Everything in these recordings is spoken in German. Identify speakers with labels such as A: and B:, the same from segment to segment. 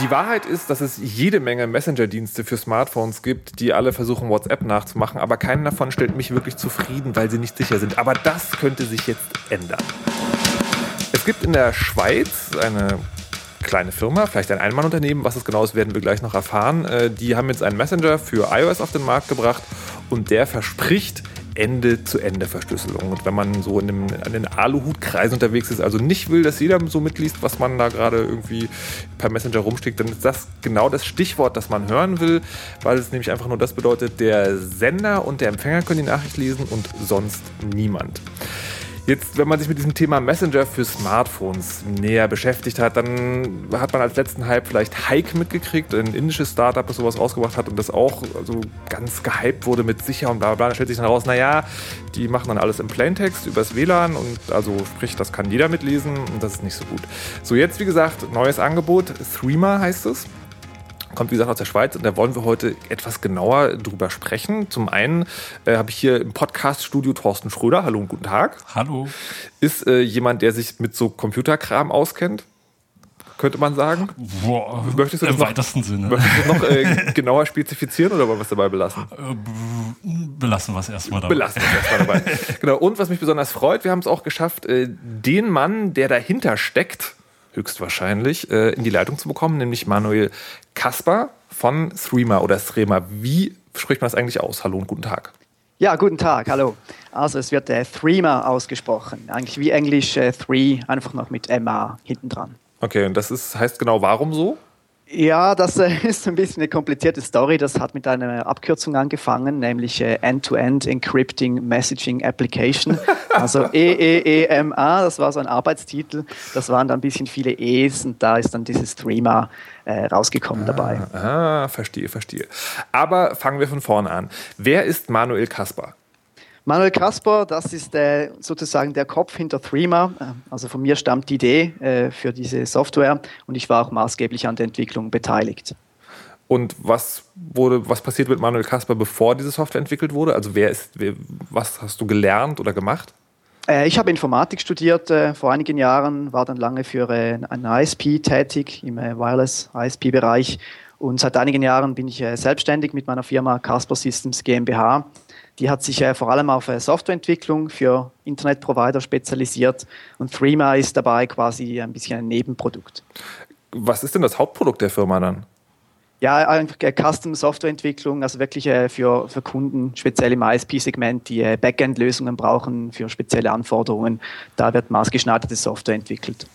A: Die Wahrheit ist, dass es jede Menge Messenger-Dienste für Smartphones gibt, die alle versuchen, WhatsApp nachzumachen, aber keinen davon stellt mich wirklich zufrieden, weil sie nicht sicher sind. Aber das könnte sich jetzt ändern. Es gibt in der Schweiz eine kleine Firma, vielleicht ein Einmannunternehmen, was es genau ist, werden wir gleich noch erfahren. Äh, die haben jetzt einen Messenger für iOS auf den Markt gebracht und der verspricht, Ende-zu-Ende-Verschlüsselung. Und wenn man so in, dem, in den Aluhutkreisen unterwegs ist, also nicht will, dass jeder so mitliest, was man da gerade irgendwie per Messenger rumschickt, dann ist das genau das Stichwort, das man hören will, weil es nämlich einfach nur das bedeutet, der Sender und der Empfänger können die Nachricht lesen und sonst niemand. Jetzt, wenn man sich mit diesem Thema Messenger für Smartphones näher beschäftigt hat, dann hat man als letzten Hype vielleicht Hike mitgekriegt, ein indisches Startup, das sowas rausgebracht hat und das auch so ganz gehypt wurde mit sicher und bla bla. Da stellt sich dann raus, naja, die machen dann alles im Plaintext übers WLAN und also sprich, das kann jeder mitlesen und das ist nicht so gut. So, jetzt wie gesagt, neues Angebot, Threema heißt es kommt wie gesagt aus der Schweiz und da wollen wir heute etwas genauer drüber sprechen. Zum einen äh, habe ich hier im Podcast-Studio Thorsten Schröder. Hallo und guten Tag.
B: Hallo.
A: Ist äh, jemand, der sich mit so Computerkram auskennt? Könnte man sagen?
B: Boah, möchtest du das Im noch, weitesten Sinne.
A: Möchtest du noch äh, genauer spezifizieren oder wollen wir es dabei belassen? Äh,
B: belassen wir es erstmal dabei.
A: Belassen wir es erstmal dabei. genau. Und was mich besonders freut, wir haben es auch geschafft, äh, den Mann, der dahinter steckt, höchstwahrscheinlich, äh, in die Leitung zu bekommen, nämlich Manuel Kasper von Threema oder Threema. Wie spricht man das eigentlich aus? Hallo und guten Tag.
C: Ja, guten Tag, hallo. Also es wird äh, Threema ausgesprochen, eigentlich wie Englisch äh, Three, einfach noch mit MA hinten dran.
A: Okay, und das ist, heißt genau warum so?
C: Ja, das äh, ist ein bisschen eine komplizierte Story. Das hat mit einer Abkürzung angefangen, nämlich äh, End-to-End Encrypting Messaging Application. Also EEEMA, das war so ein Arbeitstitel. Das waren dann ein bisschen viele E's und da ist dann dieses Threema äh, rausgekommen
A: ah,
C: dabei.
A: Ah, verstehe, verstehe. Aber fangen wir von vorne an. Wer ist Manuel Kaspar?
C: Manuel Kasper, das ist äh, sozusagen der Kopf hinter Threema. Äh, also von mir stammt die Idee äh, für diese Software und ich war auch maßgeblich an der Entwicklung beteiligt.
A: Und was wurde, was passiert mit Manuel Kasper, bevor diese Software entwickelt wurde? Also wer ist, wer, was hast du gelernt oder gemacht?
C: Äh, ich habe Informatik studiert äh, vor einigen Jahren, war dann lange für äh, einen ISP tätig im Wireless ISP-Bereich und seit einigen Jahren bin ich selbstständig mit meiner Firma Casper Systems GmbH die hat sich äh, vor allem auf äh, Softwareentwicklung für Internetprovider spezialisiert und Threema ist dabei quasi ein bisschen ein Nebenprodukt.
A: Was ist denn das Hauptprodukt der Firma dann?
C: Ja, einfach Custom Softwareentwicklung, also wirklich äh, für, für Kunden, speziell im ISP-Segment, die äh, Backend-Lösungen brauchen für spezielle Anforderungen. Da wird maßgeschneiderte Software entwickelt.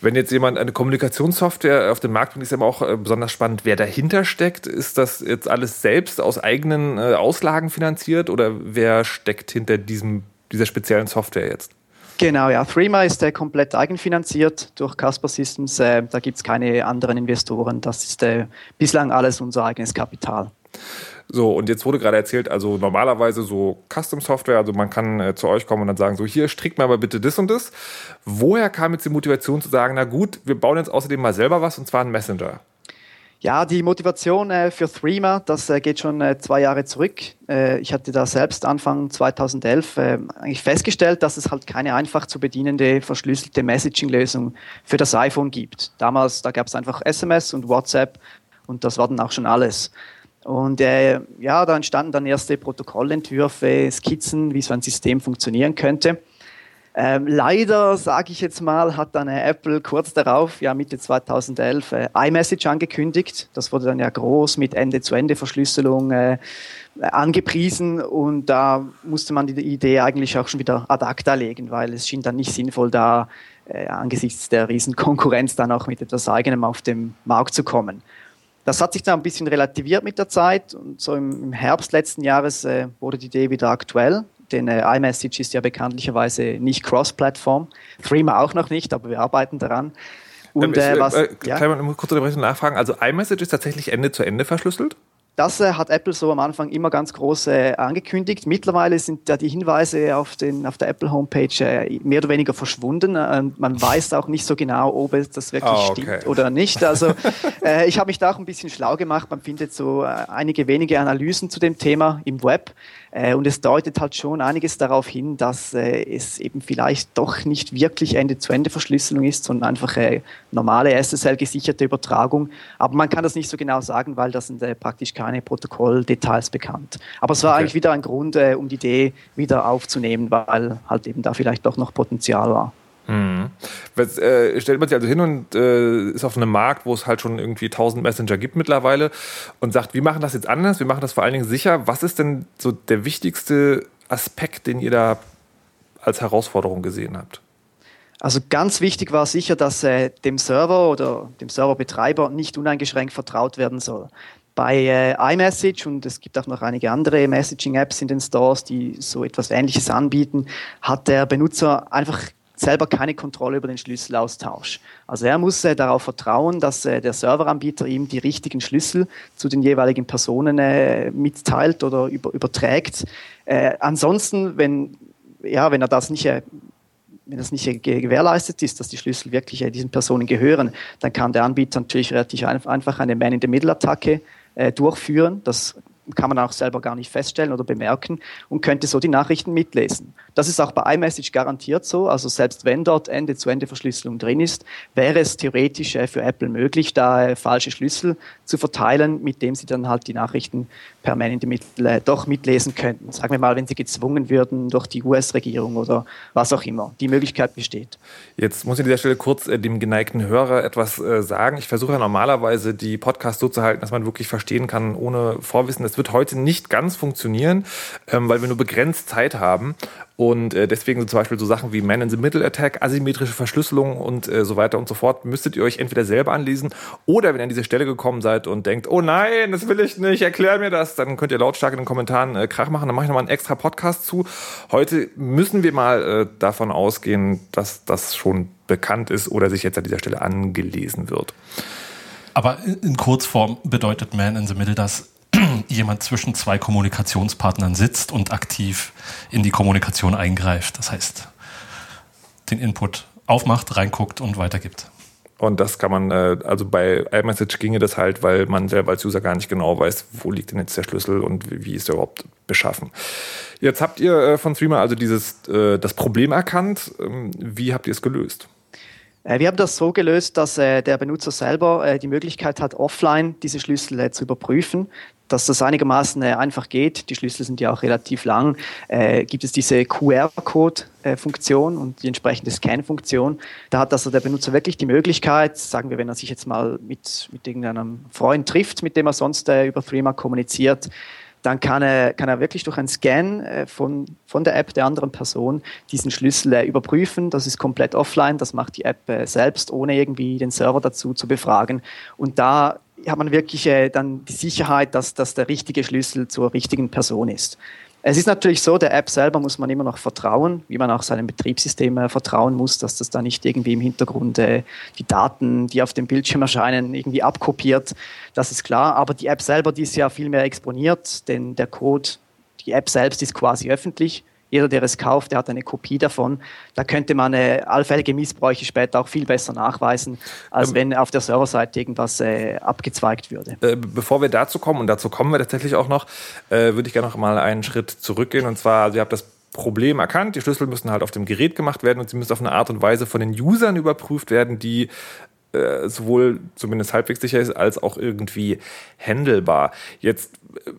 A: Wenn jetzt jemand eine Kommunikationssoftware auf den Markt bringt, ist ja auch äh, besonders spannend, wer dahinter steckt. Ist das jetzt alles selbst aus eigenen Auslagen finanziert oder wer steckt hinter diesem, dieser speziellen Software jetzt?
C: Genau, ja. Threema ist äh, komplett eigenfinanziert durch Casper Systems. Äh, da gibt es keine anderen Investoren. Das ist äh, bislang alles unser eigenes Kapital.
A: So, und jetzt wurde gerade erzählt, also normalerweise so Custom Software, also man kann äh, zu euch kommen und dann sagen, so hier, strickt mir aber bitte das und das. Woher kam jetzt die Motivation zu sagen, na gut, wir bauen jetzt außerdem mal selber was und zwar einen Messenger?
C: Ja, die Motivation äh, für Threema, das äh, geht schon äh, zwei Jahre zurück. Äh, ich hatte da selbst Anfang 2011 äh, eigentlich festgestellt, dass es halt keine einfach zu bedienende, verschlüsselte Messaging-Lösung für das iPhone gibt. Damals, da gab es einfach SMS und WhatsApp und das war dann auch schon alles. Und äh, ja, da entstanden dann erste Protokollentwürfe, Skizzen, wie so ein System funktionieren könnte. Ähm, leider, sage ich jetzt mal, hat dann äh, Apple kurz darauf, ja Mitte 2011, äh, iMessage angekündigt. Das wurde dann ja groß mit Ende-zu-Ende-Verschlüsselung äh, angepriesen und da musste man die Idee eigentlich auch schon wieder ad acta legen, weil es schien dann nicht sinnvoll, da äh, angesichts der riesen Konkurrenz dann auch mit etwas Eigenem auf dem Markt zu kommen. Das hat sich dann ein bisschen relativiert mit der Zeit und so im, Herbst letzten Jahres äh, wurde die Idee wieder aktuell denn äh, iMessage ist ja bekanntlicherweise nicht Cross-Plattform. Threema auch noch nicht, aber wir arbeiten daran.
A: Und, ähm, äh, was, äh, ja? Man kurz nachfragen? Also iMessage ist tatsächlich Ende zu Ende verschlüsselt?
C: Das äh, hat Apple so am Anfang immer ganz groß äh, angekündigt. Mittlerweile sind ja die Hinweise auf, den, auf der Apple Homepage äh, mehr oder weniger verschwunden. man weiß auch nicht so genau, ob es das wirklich oh, okay. stimmt oder nicht. Also äh, ich habe mich da auch ein bisschen schlau gemacht. Man findet so äh, einige wenige Analysen zu dem Thema im Web. Äh, und es deutet halt schon einiges darauf hin, dass äh, es eben vielleicht doch nicht wirklich Ende-zu-Ende-Verschlüsselung ist, sondern einfach äh, normale SSL-gesicherte Übertragung. Aber man kann das nicht so genau sagen, weil da sind praktisch keine Protokolldetails bekannt. Aber es war okay. eigentlich wieder ein Grund, um die Idee wieder aufzunehmen, weil halt eben da vielleicht doch noch Potenzial war.
A: Jetzt, äh, stellt man sich also hin und äh, ist auf einem Markt, wo es halt schon irgendwie 1000 Messenger gibt mittlerweile und sagt, wir machen das jetzt anders, wir machen das vor allen Dingen sicher. Was ist denn so der wichtigste Aspekt, den ihr da als Herausforderung gesehen habt?
C: Also ganz wichtig war sicher, dass äh, dem Server oder dem Serverbetreiber nicht uneingeschränkt vertraut werden soll. Bei äh, iMessage und es gibt auch noch einige andere Messaging-Apps in den Stores, die so etwas Ähnliches anbieten, hat der Benutzer einfach selber keine Kontrolle über den Schlüsselaustausch. Also er muss äh, darauf vertrauen, dass äh, der Serveranbieter ihm die richtigen Schlüssel zu den jeweiligen Personen äh, mitteilt oder über, überträgt. Äh, ansonsten, wenn, ja, wenn er das nicht äh, wenn das nicht gewährleistet ist, dass die Schlüssel wirklich äh, diesen Personen gehören, dann kann der Anbieter natürlich relativ einfach eine Man-in-the-Middle-Attacke durchführen. Das kann man auch selber gar nicht feststellen oder bemerken und könnte so die Nachrichten mitlesen. Das ist auch bei iMessage garantiert so. Also selbst wenn dort Ende-zu-Ende-Verschlüsselung drin ist, wäre es theoretisch äh, für Apple möglich, da äh, falsche Schlüssel zu verteilen, mit dem sie dann halt die Nachrichten per Man in the Middle äh, doch mitlesen könnten. Sagen wir mal, wenn sie gezwungen würden durch die US-Regierung oder was auch immer. Die Möglichkeit besteht.
A: Jetzt muss ich an dieser Stelle kurz äh, dem geneigten Hörer etwas sagen. Ich versuche ja normalerweise die Podcasts so zu halten, dass man wirklich verstehen kann, ohne Vorwissen. Das wird heute nicht ganz funktionieren, ähm, weil wir nur begrenzt Zeit haben. Und äh, deswegen sind zum Beispiel so Sachen wie Man in the Middle Attack, asymmetrische Verschlüsselung und äh, so weiter und so fort, müsstet ihr euch entweder selber anlesen oder wenn ihr an diese Stelle gekommen seid und denkt, oh nein, das will ich nicht, erklär mir das, dann könnt ihr lautstark in den Kommentaren äh, Krach machen. Dann mache ich nochmal einen extra Podcast zu. Heute müssen wir mal äh, davon ausgehen, dass das schon bekannt ist oder sich jetzt an dieser Stelle angelesen wird.
B: Aber in Kurzform bedeutet Man in the Middle, dass jemand zwischen zwei Kommunikationspartnern sitzt und aktiv in die Kommunikation eingreift. Das heißt, den Input aufmacht, reinguckt und weitergibt.
A: Und das kann man, äh, also bei iMessage ginge das halt, weil man selber als User gar nicht genau weiß, wo liegt denn jetzt der Schlüssel und wie ist der überhaupt beschaffen. Jetzt habt ihr äh, von Streamer also dieses, äh, das Problem erkannt. Ähm, wie habt ihr es gelöst?
C: Wir haben das so gelöst, dass der Benutzer selber die Möglichkeit hat, offline diese Schlüssel zu überprüfen dass das einigermaßen äh, einfach geht, die Schlüssel sind ja auch relativ lang, äh, gibt es diese QR-Code-Funktion und die entsprechende Scan-Funktion. Da hat also der Benutzer wirklich die Möglichkeit, sagen wir, wenn er sich jetzt mal mit, mit irgendeinem Freund trifft, mit dem er sonst äh, über Threema kommuniziert, dann kann er, kann er wirklich durch einen Scan äh, von, von der App der anderen Person diesen Schlüssel äh, überprüfen. Das ist komplett offline, das macht die App äh, selbst, ohne irgendwie den Server dazu zu befragen. Und da hat man wirklich äh, dann die Sicherheit, dass das der richtige Schlüssel zur richtigen Person ist. Es ist natürlich so, der App selber muss man immer noch vertrauen, wie man auch seinem Betriebssystem äh, vertrauen muss, dass das da nicht irgendwie im Hintergrund äh, die Daten, die auf dem Bildschirm erscheinen, irgendwie abkopiert. Das ist klar. Aber die App selber, die ist ja viel mehr exponiert, denn der Code, die App selbst ist quasi öffentlich jeder, der es kauft, der hat eine Kopie davon. Da könnte man äh, allfällige Missbräuche später auch viel besser nachweisen, als ähm, wenn auf der Serverseite irgendwas äh, abgezweigt würde.
A: Äh, bevor wir dazu kommen, und dazu kommen wir tatsächlich auch noch, äh, würde ich gerne noch mal einen Schritt zurückgehen. Und zwar, also ihr habt das Problem erkannt. Die Schlüssel müssen halt auf dem Gerät gemacht werden und sie müssen auf eine Art und Weise von den Usern überprüft werden, die äh, sowohl zumindest halbwegs sicher ist, als auch irgendwie handelbar. Jetzt, äh,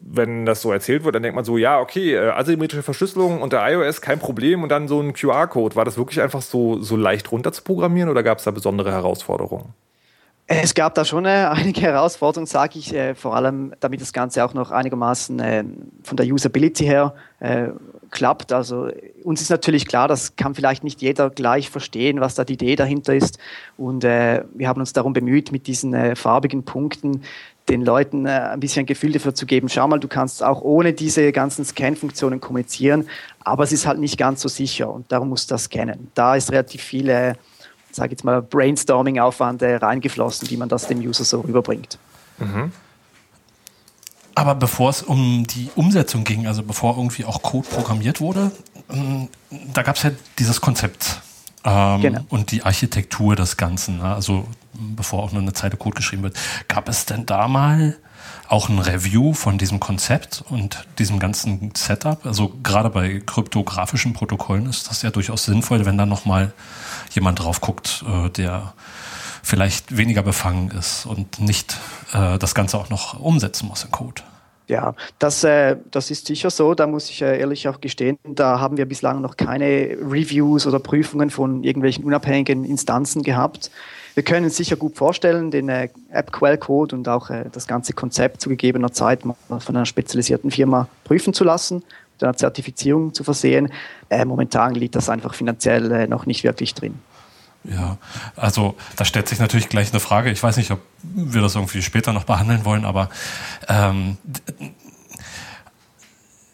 A: wenn das so erzählt wird, dann denkt man so, ja, okay, äh, asymmetrische Verschlüsselung unter iOS, kein Problem und dann so ein QR-Code. War das wirklich einfach so, so leicht runter zu programmieren oder gab es da besondere Herausforderungen?
C: Es gab da schon äh, einige Herausforderungen, sage ich, äh, vor allem damit das Ganze auch noch einigermaßen äh, von der Usability her äh, klappt. Also uns ist natürlich klar, das kann vielleicht nicht jeder gleich verstehen, was da die Idee dahinter ist. Und äh, wir haben uns darum bemüht, mit diesen farbigen Punkten den Leuten ein bisschen ein Gefühl dafür zu geben, schau mal, du kannst auch ohne diese ganzen Scan-Funktionen kommunizieren, aber es ist halt nicht ganz so sicher und darum muss das scannen. Da ist relativ viele sage jetzt mal, Brainstorming-Aufwand reingeflossen, wie man das dem User so rüberbringt. Mhm.
B: Aber bevor es um die Umsetzung ging, also bevor irgendwie auch Code programmiert wurde, ähm, da gab es ja dieses Konzept ähm, genau. und die Architektur des Ganzen. Ne? Also bevor auch nur eine Zeile Code geschrieben wird. Gab es denn da mal auch ein Review von diesem Konzept und diesem ganzen Setup. Also gerade bei kryptografischen Protokollen ist das ja durchaus sinnvoll, wenn da nochmal jemand drauf guckt, äh, der vielleicht weniger befangen ist und nicht äh, das Ganze auch noch umsetzen muss in Code.
C: Ja, das, äh, das ist sicher so. Da muss ich äh, ehrlich auch gestehen, da haben wir bislang noch keine Reviews oder Prüfungen von irgendwelchen unabhängigen Instanzen gehabt. Wir können uns sicher gut vorstellen, den äh, App-Quellcode und auch äh, das ganze Konzept zu gegebener Zeit mal von einer spezialisierten Firma prüfen zu lassen, mit einer Zertifizierung zu versehen. Äh, momentan liegt das einfach finanziell äh, noch nicht wirklich drin.
B: Ja, also da stellt sich natürlich gleich eine Frage. Ich weiß nicht, ob wir das irgendwie später noch behandeln wollen, aber ähm,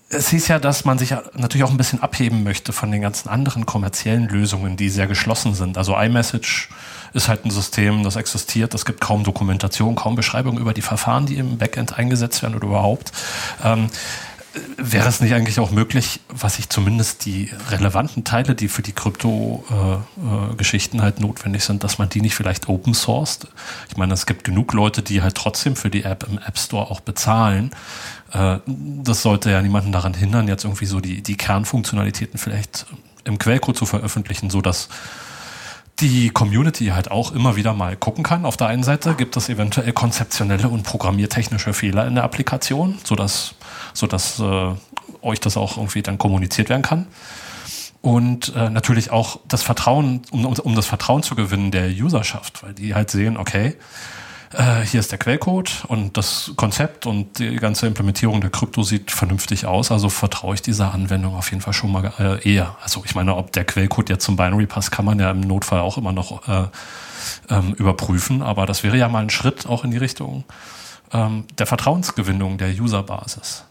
B: es hieß ja, dass man sich natürlich auch ein bisschen abheben möchte von den ganzen anderen kommerziellen Lösungen, die sehr geschlossen sind. Also iMessage ist halt ein System, das existiert. Es gibt kaum Dokumentation, kaum Beschreibung über die Verfahren, die im Backend eingesetzt werden oder überhaupt. Ähm, Wäre es nicht eigentlich auch möglich, was ich zumindest die relevanten Teile, die für die Krypto-Geschichten äh, äh, halt notwendig sind, dass man die nicht vielleicht open sourced? Ich meine, es gibt genug Leute, die halt trotzdem für die App im App Store auch bezahlen. Äh, das sollte ja niemanden daran hindern, jetzt irgendwie so die, die Kernfunktionalitäten vielleicht im Quellcode zu veröffentlichen, so dass die Community halt auch immer wieder mal gucken kann. Auf der einen Seite gibt es eventuell konzeptionelle und programmiertechnische Fehler in der Applikation, sodass, sodass äh, euch das auch irgendwie dann kommuniziert werden kann. Und äh, natürlich auch das Vertrauen, um, um das Vertrauen zu gewinnen der Userschaft, weil die halt sehen, okay, äh, hier ist der Quellcode und das Konzept und die ganze Implementierung der Krypto sieht vernünftig aus, also vertraue ich dieser Anwendung auf jeden Fall schon mal äh, eher. Also ich meine, ob der Quellcode jetzt zum Binary passt, kann man ja im Notfall auch immer noch äh, ähm, überprüfen, aber das wäre ja mal ein Schritt auch in die Richtung ähm, der Vertrauensgewinnung der Userbasis.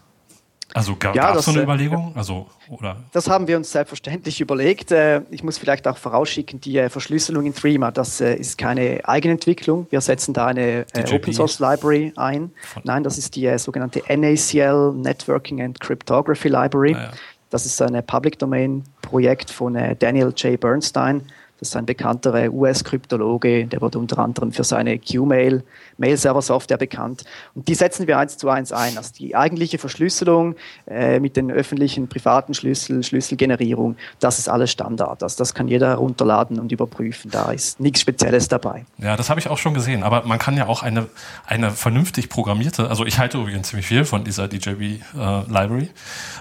B: Also gab ja, es so eine äh, Überlegung? Also, oder?
C: Das haben wir uns selbstverständlich überlegt. Äh, ich muss vielleicht auch vorausschicken, die äh, Verschlüsselung in Threema, das ist keine Eigenentwicklung. Wir setzen da eine Open Source Library ein. Nein, das ist die sogenannte NACL Networking and Cryptography Library. Ah, ja. Das ist ein Public Domain Projekt von Daniel J. Bernstein. Das ist ein bekannter US-Kryptologe, der wird unter anderem für seine Qmail Mail-Server-Software bekannt. Und die setzen wir eins zu eins ein. Also die eigentliche Verschlüsselung äh, mit den öffentlichen, privaten Schlüssel, Schlüsselgenerierung, das ist alles Standard. Also das kann jeder herunterladen und überprüfen. Da ist nichts Spezielles dabei.
B: Ja, das habe ich auch schon gesehen. Aber man kann ja auch eine, eine vernünftig programmierte, also ich halte übrigens ziemlich viel von dieser DJB äh, Library.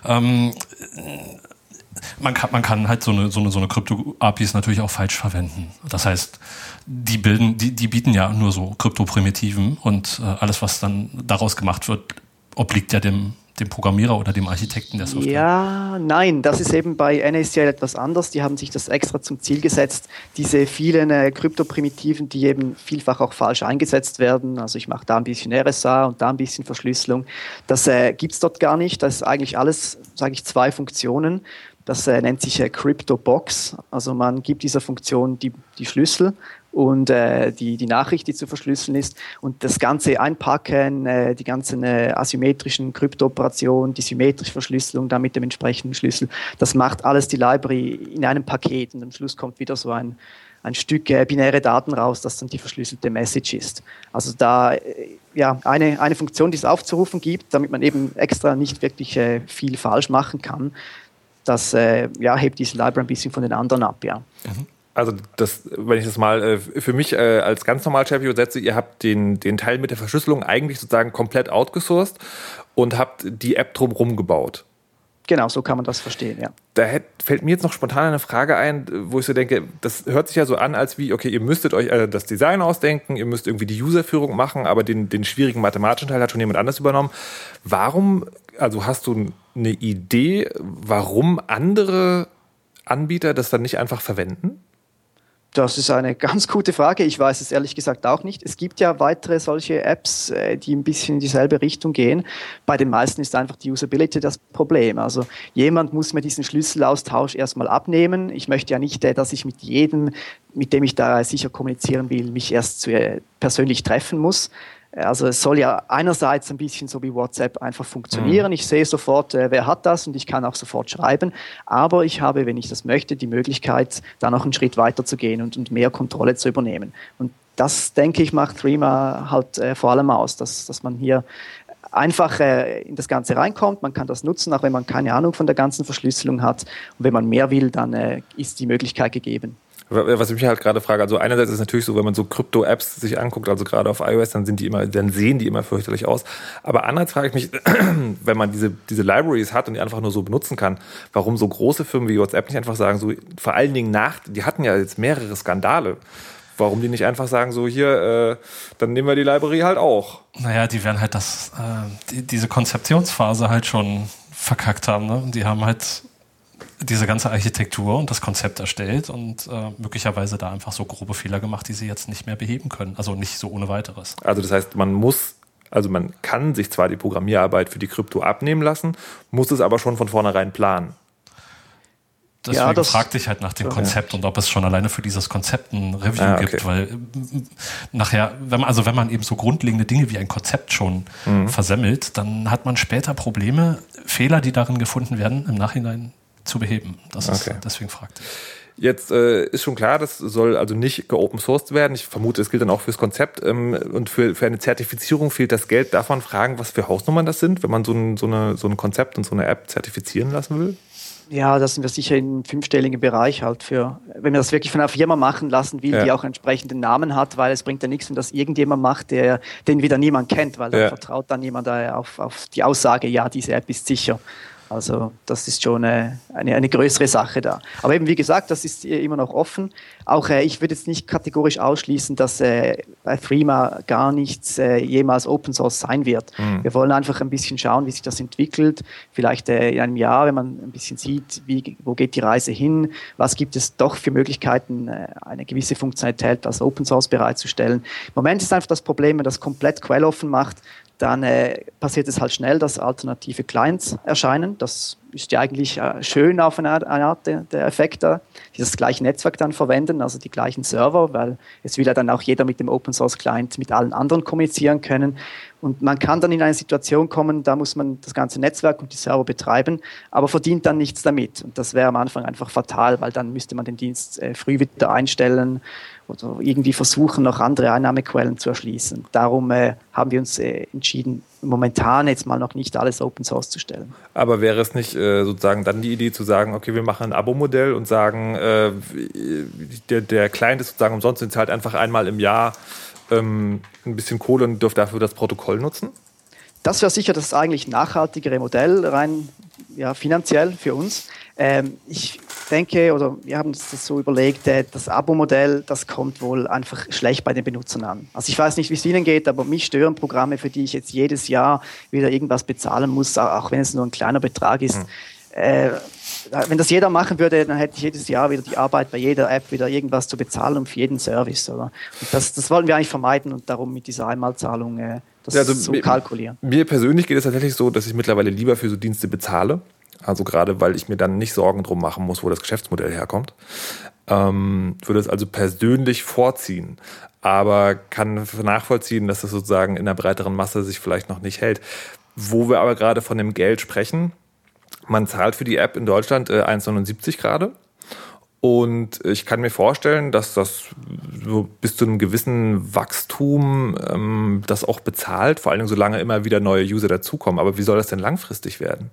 B: Ähm, man kann, man kann halt so eine, so eine, so eine Krypto-APIs natürlich auch falsch verwenden. Das heißt, die bilden, die, die bieten ja nur so Krypto-Primitiven und äh, alles, was dann daraus gemacht wird, obliegt ja dem, dem Programmierer oder dem Architekten der Software?
C: Ja, nein, das ist eben bei NACL etwas anders. Die haben sich das extra zum Ziel gesetzt, diese vielen äh, Kryptoprimitiven, die eben vielfach auch falsch eingesetzt werden. Also ich mache da ein bisschen RSA und da ein bisschen Verschlüsselung. Das äh, gibt es dort gar nicht. Das ist eigentlich alles, sage ich, zwei Funktionen. Das äh, nennt sich äh, CryptoBox. Also man gibt dieser Funktion die, die Schlüssel und äh, die, die Nachricht, die zu verschlüsseln ist und das Ganze einpacken, äh, die ganzen äh, asymmetrischen Kryptooperationen, die symmetrische Verschlüsselung dann mit dem entsprechenden Schlüssel, das macht alles die Library in einem Paket und am Schluss kommt wieder so ein, ein Stück äh, binäre Daten raus, das dann die verschlüsselte Message ist. Also da äh, ja eine, eine Funktion, die es aufzurufen gibt, damit man eben extra nicht wirklich äh, viel falsch machen kann das äh, ja, hebt diese Library ein bisschen von den anderen ab, ja.
A: Mhm. Also das, wenn ich das mal äh, für mich äh, als ganz normal Chef übersetze, ihr habt den, den Teil mit der Verschlüsselung eigentlich sozusagen komplett outgesourced und habt die App drumherum gebaut.
C: Genau, so kann man das verstehen, ja.
A: Da hätt, fällt mir jetzt noch spontan eine Frage ein, wo ich so denke, das hört sich ja so an, als wie, okay, ihr müsstet euch äh, das Design ausdenken, ihr müsst irgendwie die Userführung machen, aber den, den schwierigen mathematischen Teil hat schon jemand anders übernommen. Warum, also hast du eine Idee, warum andere Anbieter das dann nicht einfach verwenden?
C: Das ist eine ganz gute Frage. Ich weiß es ehrlich gesagt auch nicht. Es gibt ja weitere solche Apps, äh, die ein bisschen in dieselbe Richtung gehen. Bei den meisten ist einfach die Usability das Problem. Also jemand muss mir diesen Schlüsselaustausch erstmal abnehmen. Ich möchte ja nicht, äh, dass ich mit jedem, mit dem ich da sicher kommunizieren will, mich erst äh, persönlich treffen muss. Also es soll ja einerseits ein bisschen so wie WhatsApp einfach funktionieren. Mhm. Ich sehe sofort, äh, wer hat das und ich kann auch sofort schreiben. Aber ich habe, wenn ich das möchte, die Möglichkeit, da noch einen Schritt weiter zu gehen und, und mehr Kontrolle zu übernehmen. Und das, denke ich, macht Threema halt äh, vor allem aus, dass, dass man hier einfach äh, in das Ganze reinkommt. Man kann das nutzen, auch wenn man keine Ahnung von der ganzen Verschlüsselung hat. Und wenn man mehr will, dann äh, ist die Möglichkeit gegeben.
A: Was ich mich halt gerade frage, also einerseits ist es natürlich so, wenn man so Krypto-Apps sich anguckt, also gerade auf iOS, dann sind die immer, dann sehen die immer fürchterlich aus. Aber andererseits frage ich mich, wenn man diese, diese Libraries hat und die einfach nur so benutzen kann, warum so große Firmen wie WhatsApp nicht einfach sagen, so vor allen Dingen nach, die hatten ja jetzt mehrere Skandale. Warum die nicht einfach sagen, so hier, äh, dann nehmen wir die Library halt auch.
B: Naja, die werden halt das, äh, die, diese Konzeptionsphase halt schon verkackt haben. Ne? Die haben halt diese ganze Architektur und das Konzept erstellt und äh, möglicherweise da einfach so grobe Fehler gemacht, die sie jetzt nicht mehr beheben können. Also nicht so ohne weiteres.
A: Also das heißt, man muss, also man kann sich zwar die Programmierarbeit für die Krypto abnehmen lassen, muss es aber schon von vornherein planen.
B: Deswegen ja, das fragte ich halt nach dem Konzept ja. und ob es schon alleine für dieses Konzept ein Review ah, okay. gibt, weil äh, nachher, wenn man, also wenn man eben so grundlegende Dinge wie ein Konzept schon mhm. versemmelt, dann hat man später Probleme, Fehler, die darin gefunden werden, im Nachhinein zu beheben. Das ist, okay. deswegen fragt.
A: Jetzt äh, ist schon klar, das soll also nicht geopen sourced werden. Ich vermute, es gilt dann auch fürs Konzept. Ähm, und für, für eine Zertifizierung fehlt das Geld. Darf man fragen, was für Hausnummern das sind, wenn man so ein, so, eine, so ein Konzept und so eine App zertifizieren lassen will?
C: Ja, das sind wir sicher im fünfstelligen Bereich halt für, wenn man das wirklich von einer Firma machen lassen will, ja. die auch entsprechenden Namen hat, weil es bringt ja nichts, wenn das irgendjemand macht, der, den wieder niemand kennt, weil dann ja. vertraut dann jemand auf, auf die Aussage, ja, diese App ist sicher. Also das ist schon eine, eine, eine, größere Sache da. Aber eben wie gesagt, das ist immer noch offen. Auch äh, ich würde jetzt nicht kategorisch ausschließen, dass äh, bei Threema gar nichts äh, jemals Open Source sein wird. Mhm. Wir wollen einfach ein bisschen schauen, wie sich das entwickelt. Vielleicht äh, in einem Jahr, wenn man ein bisschen sieht, wie, wo geht die Reise hin, was gibt es doch für Möglichkeiten, äh, eine gewisse Funktionalität als Open Source bereitzustellen. Im Moment ist einfach das Problem, wenn man das komplett quelloffen macht, dann äh, passiert es halt schnell, dass alternative Clients erscheinen. Das ist ja eigentlich äh, schön auf eine Art, eine Art der, der Effekt da, die das gleiche Netzwerk dann verwenden, also die gleichen Server, weil es will ja dann auch jeder mit dem Open Source Client mit allen anderen kommunizieren können. Und man kann dann in eine Situation kommen, da muss man das ganze Netzwerk und die Server betreiben, aber verdient dann nichts damit. Und das wäre am Anfang einfach fatal, weil dann müsste man den Dienst äh, früh wieder einstellen oder irgendwie versuchen, noch andere Einnahmequellen zu erschließen. Darum äh, haben wir uns äh, entschieden, momentan jetzt mal noch nicht alles Open Source zu stellen.
A: Aber wäre es nicht äh, sozusagen dann die Idee zu sagen, okay, wir machen ein Abo-Modell und sagen, äh, der, der Client ist sozusagen umsonst und zahlt einfach einmal im Jahr ähm, ein bisschen Kohle und dürft dafür das Protokoll nutzen?
C: Das wäre sicher das eigentlich nachhaltigere Modell, rein ja, finanziell für uns. Ähm, ich denke, oder wir haben uns das so überlegt, äh, das Abo-Modell, das kommt wohl einfach schlecht bei den Benutzern an. Also ich weiß nicht, wie es Ihnen geht, aber mich stören Programme, für die ich jetzt jedes Jahr wieder irgendwas bezahlen muss, auch wenn es nur ein kleiner Betrag ist. Hm. Äh, wenn das jeder machen würde, dann hätte ich jedes Jahr wieder die Arbeit bei jeder App wieder irgendwas zu bezahlen und für jeden Service. Oder? Und das, das wollen wir eigentlich vermeiden und darum mit dieser Einmalzahlung äh, das ja, also so
A: mir,
C: kalkulieren.
A: Mir persönlich geht es tatsächlich so, dass ich mittlerweile lieber für so Dienste bezahle. Also gerade, weil ich mir dann nicht Sorgen drum machen muss, wo das Geschäftsmodell herkommt. Ähm, würde es also persönlich vorziehen, aber kann nachvollziehen, dass das sozusagen in der breiteren Masse sich vielleicht noch nicht hält. Wo wir aber gerade von dem Geld sprechen, man zahlt für die App in Deutschland äh, 1,79 gerade. Und ich kann mir vorstellen, dass das so bis zu einem gewissen Wachstum ähm, das auch bezahlt, vor allem solange immer wieder neue User dazukommen. Aber wie soll das denn langfristig werden?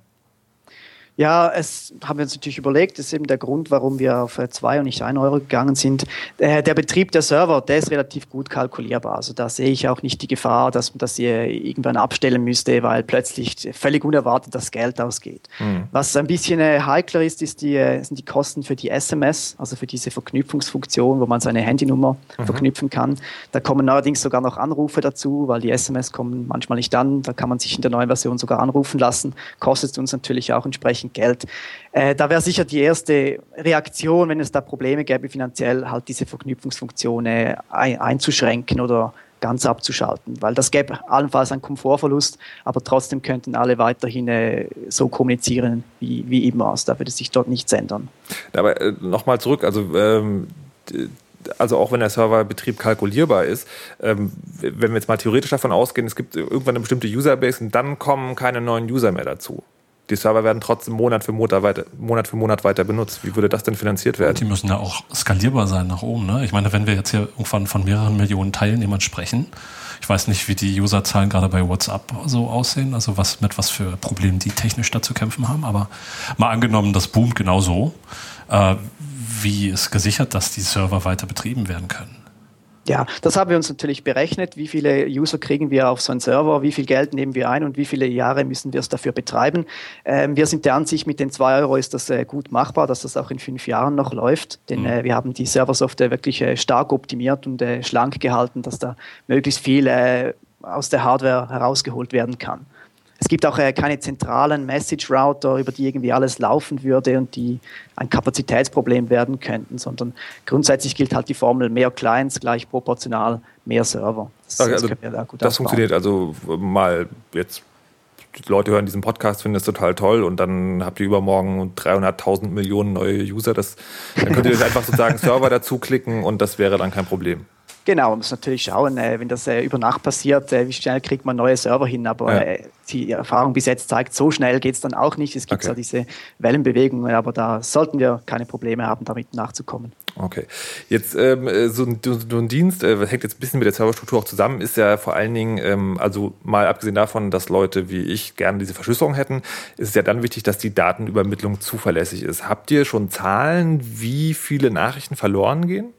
C: Ja, es haben wir uns natürlich überlegt, das ist eben der Grund, warum wir auf 2 und nicht 1 Euro gegangen sind. Der, der Betrieb der Server, der ist relativ gut kalkulierbar. Also da sehe ich auch nicht die Gefahr, dass, dass ihr irgendwann abstellen müsste, weil plötzlich völlig unerwartet das Geld ausgeht. Mhm. Was ein bisschen äh, heikler ist, ist die, äh, sind die Kosten für die SMS, also für diese Verknüpfungsfunktion, wo man seine Handynummer mhm. verknüpfen kann. Da kommen allerdings sogar noch Anrufe dazu, weil die SMS kommen manchmal nicht an. Da kann man sich in der neuen Version sogar anrufen lassen. Kostet uns natürlich auch entsprechend entsprechend Geld. Äh, da wäre sicher die erste Reaktion, wenn es da Probleme gäbe finanziell, halt diese Verknüpfungsfunktion äh, ein, einzuschränken oder ganz abzuschalten, weil das gäbe allenfalls einen Komfortverlust, aber trotzdem könnten alle weiterhin äh, so kommunizieren wie, wie immer. Also da würde sich dort nichts ändern.
A: Aber äh, nochmal zurück, also ähm, also auch wenn der Serverbetrieb kalkulierbar ist, ähm, wenn wir jetzt mal theoretisch davon ausgehen, es gibt irgendwann eine bestimmte Userbase und dann kommen keine neuen User mehr dazu die Server werden trotzdem Monat für Monat weiter, Monat für Monat weiter benutzt. Wie würde das denn finanziert werden?
B: Die müssen ja auch skalierbar sein nach oben. Ne? Ich meine, wenn wir jetzt hier irgendwann von mehreren Millionen Teilnehmern sprechen, ich weiß nicht, wie die Userzahlen gerade bei WhatsApp so aussehen, also was mit was für Problemen die technisch da zu kämpfen haben, aber mal angenommen, das boomt genauso, äh, wie ist gesichert, dass die Server weiter betrieben werden können?
C: Ja, das haben wir uns natürlich berechnet. Wie viele User kriegen wir auf so einen Server? Wie viel Geld nehmen wir ein und wie viele Jahre müssen wir es dafür betreiben? Ähm, wir sind der Ansicht, mit den zwei Euro ist das äh, gut machbar, dass das auch in fünf Jahren noch läuft. Denn mhm. äh, wir haben die Serversoftware wirklich äh, stark optimiert und äh, schlank gehalten, dass da möglichst viel äh, aus der Hardware herausgeholt werden kann. Es gibt auch äh, keine zentralen Message-Router, über die irgendwie alles laufen würde und die ein Kapazitätsproblem werden könnten, sondern grundsätzlich gilt halt die Formel mehr Clients gleich proportional mehr Server.
A: Das, okay, also da das funktioniert also mal jetzt die Leute hören diesen Podcast, finden das total toll und dann habt ihr übermorgen 300.000 Millionen neue User. Das, dann könnt ihr das einfach sozusagen Server dazu klicken und das wäre dann kein Problem.
C: Genau, man muss natürlich schauen, äh, wenn das äh, über Nacht passiert, äh, wie schnell kriegt man neue Server hin. Aber ja. Die Erfahrung bis jetzt zeigt, so schnell geht es dann auch nicht. Es gibt okay. ja diese Wellenbewegungen, aber da sollten wir keine Probleme haben, damit nachzukommen.
A: Okay. Jetzt ähm, äh, so, ein, so, ein, Dienst, äh, hängt jetzt ein bisschen mit der Serverstruktur auch zusammen, ist ja vor allen Dingen, ähm, also mal abgesehen davon, dass Leute wie ich gerne diese Verschlüsselung hätten, ist es ja dann wichtig, dass die Datenübermittlung zuverlässig ist. Habt ihr schon Zahlen, wie viele Nachrichten verloren gehen?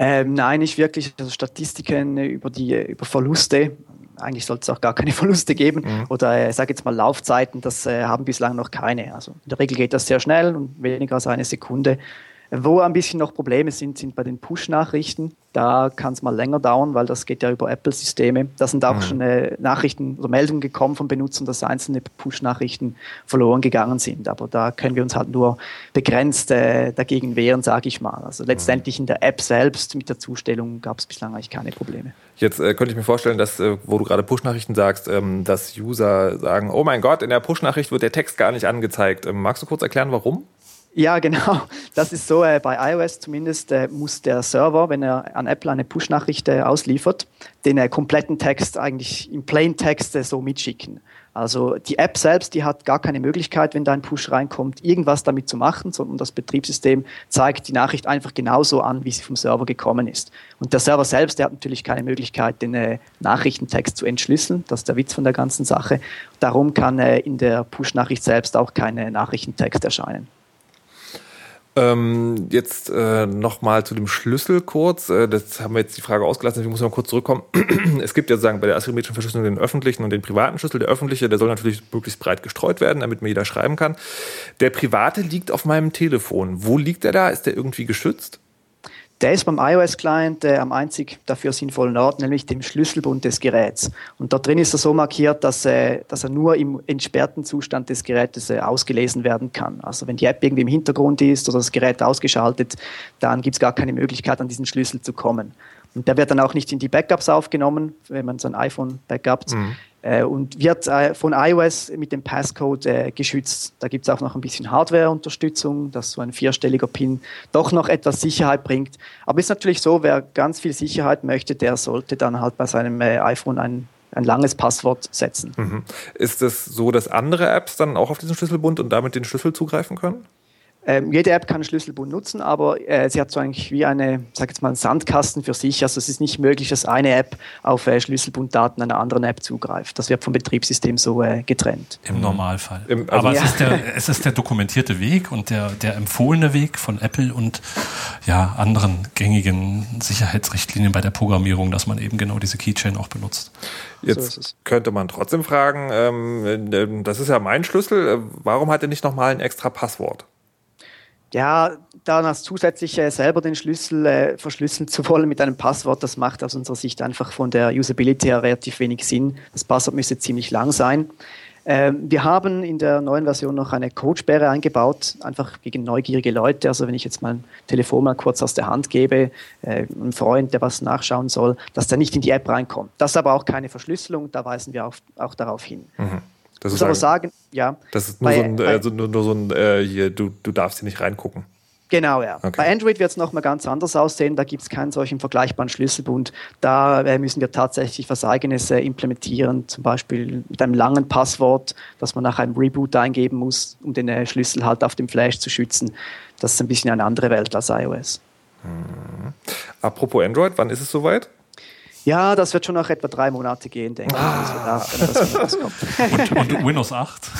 C: Ähm, nein, nicht wirklich. Also Statistiken über die über Verluste. Eigentlich sollte es auch gar keine Verluste geben. Mhm. Oder ich äh, sage jetzt mal Laufzeiten, das äh, haben bislang noch keine. Also in der Regel geht das sehr schnell und weniger als eine Sekunde. Wo ein bisschen noch Probleme sind, sind bei den Push-Nachrichten. Da kann es mal länger dauern, weil das geht ja über Apple-Systeme. Da sind auch mhm. schon äh, Nachrichten oder Meldungen gekommen von Benutzern, dass einzelne Push-Nachrichten verloren gegangen sind. Aber da können wir uns halt nur begrenzt äh, dagegen wehren, sage ich mal. Also letztendlich in der App selbst mit der Zustellung gab es bislang eigentlich keine Probleme.
A: Jetzt äh, könnte ich mir vorstellen, dass, äh, wo du gerade Push-Nachrichten sagst, ähm, dass User sagen, oh mein Gott, in der Push-Nachricht wird der Text gar nicht angezeigt. Ähm, magst du kurz erklären, warum?
C: Ja, genau. Das ist so, äh, bei iOS zumindest äh, muss der Server, wenn er an Apple eine Push-Nachricht äh, ausliefert, den äh, kompletten Text eigentlich im Plain-Text äh, so mitschicken. Also die App selbst, die hat gar keine Möglichkeit, wenn da ein Push reinkommt, irgendwas damit zu machen, sondern das Betriebssystem zeigt die Nachricht einfach genauso an, wie sie vom Server gekommen ist. Und der Server selbst, der hat natürlich keine Möglichkeit, den äh, Nachrichtentext zu entschlüsseln. Das ist der Witz von der ganzen Sache. Darum kann äh, in der Push-Nachricht selbst auch kein Nachrichtentext erscheinen.
A: Ähm, jetzt äh, nochmal zu dem Schlüssel kurz. Äh, das haben wir jetzt die Frage ausgelassen, deswegen muss ich mal kurz zurückkommen. es gibt ja sozusagen bei der asymmetrischen Verschlüsselung den öffentlichen und den privaten Schlüssel. Der öffentliche, der soll natürlich möglichst breit gestreut werden, damit mir jeder schreiben kann. Der private liegt auf meinem Telefon. Wo liegt der da? Ist der irgendwie geschützt?
C: Der ist beim iOS-Client äh, am einzig dafür sinnvollen Ort, nämlich dem Schlüsselbund des Geräts. Und dort drin ist er so markiert, dass, äh, dass er nur im entsperrten Zustand des Gerätes äh, ausgelesen werden kann. Also wenn die App irgendwie im Hintergrund ist oder das Gerät ausgeschaltet, dann gibt es gar keine Möglichkeit, an diesen Schlüssel zu kommen. Und der wird dann auch nicht in die Backups aufgenommen, wenn man sein iPhone backupt. Mhm. Äh, und wird äh, von iOS mit dem Passcode äh, geschützt. Da gibt es auch noch ein bisschen Hardware-Unterstützung, dass so ein vierstelliger PIN doch noch etwas Sicherheit bringt. Aber ist natürlich so, wer ganz viel Sicherheit möchte, der sollte dann halt bei seinem iPhone ein ein langes Passwort setzen. Mhm.
A: Ist es so, dass andere Apps dann auch auf diesen Schlüsselbund und damit den Schlüssel zugreifen können?
C: Ähm, jede App kann Schlüsselbund nutzen, aber äh, sie hat so eigentlich wie eine, sag jetzt mal, einen Sandkasten für sich. Also es ist nicht möglich, dass eine App auf äh, Schlüsselbunddaten einer anderen App zugreift. Das wird vom Betriebssystem so äh, getrennt.
B: Im Normalfall. Im, also aber ja. es, ist der, es ist der dokumentierte Weg und der, der empfohlene Weg von Apple und ja, anderen gängigen Sicherheitsrichtlinien bei der Programmierung, dass man eben genau diese Keychain auch benutzt.
A: Jetzt so könnte man trotzdem fragen, ähm, äh, das ist ja mein Schlüssel, äh, warum hat er nicht nochmal ein extra Passwort?
C: Ja, dann als zusätzliche selber den Schlüssel äh, verschlüsseln zu wollen mit einem Passwort, das macht aus unserer Sicht einfach von der Usability her relativ wenig Sinn. Das Passwort müsste ziemlich lang sein. Ähm, wir haben in der neuen Version noch eine Codesperre eingebaut, einfach gegen neugierige Leute. Also wenn ich jetzt mein Telefon mal kurz aus der Hand gebe, äh, einem Freund, der was nachschauen soll, dass der nicht in die App reinkommt. Das ist aber auch keine Verschlüsselung, da weisen wir auch, auch darauf hin. Mhm.
A: Das muss aber sagen, ja. Das ist nur bei, so ein, also nur, nur so ein äh, hier, du, du darfst hier nicht reingucken.
C: Genau, ja. Okay. Bei Android wird es nochmal ganz anders aussehen. Da gibt es keinen solchen vergleichbaren Schlüsselbund. Da äh, müssen wir tatsächlich was Eigenes äh, implementieren, zum Beispiel mit einem langen Passwort, das man nach einem Reboot eingeben muss, um den äh, Schlüssel halt auf dem Flash zu schützen. Das ist ein bisschen eine andere Welt als iOS.
A: Mhm. Apropos Android, wann ist es soweit?
C: Ja, das wird schon noch etwa drei Monate gehen, denke ah. ich.
B: Das und, und, Windows 8?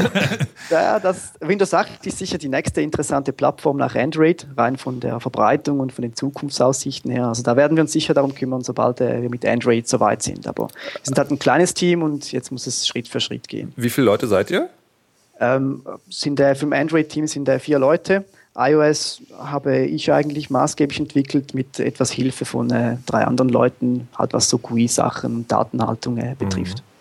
C: ja, das, Windows 8 ist sicher die nächste interessante Plattform nach Android, rein von der Verbreitung und von den Zukunftsaussichten her. Also da werden wir uns sicher darum kümmern, sobald äh, wir mit Android soweit sind. Aber wir sind halt ein kleines Team und jetzt muss es Schritt für Schritt gehen.
A: Wie viele Leute seid ihr?
C: Ähm, sind, äh, für Android-Team sind äh, vier Leute iOS habe ich eigentlich maßgeblich entwickelt mit etwas Hilfe von äh, drei anderen Leuten, halt was so GUI-Sachen, Datenhaltung äh, betrifft.
A: Mhm.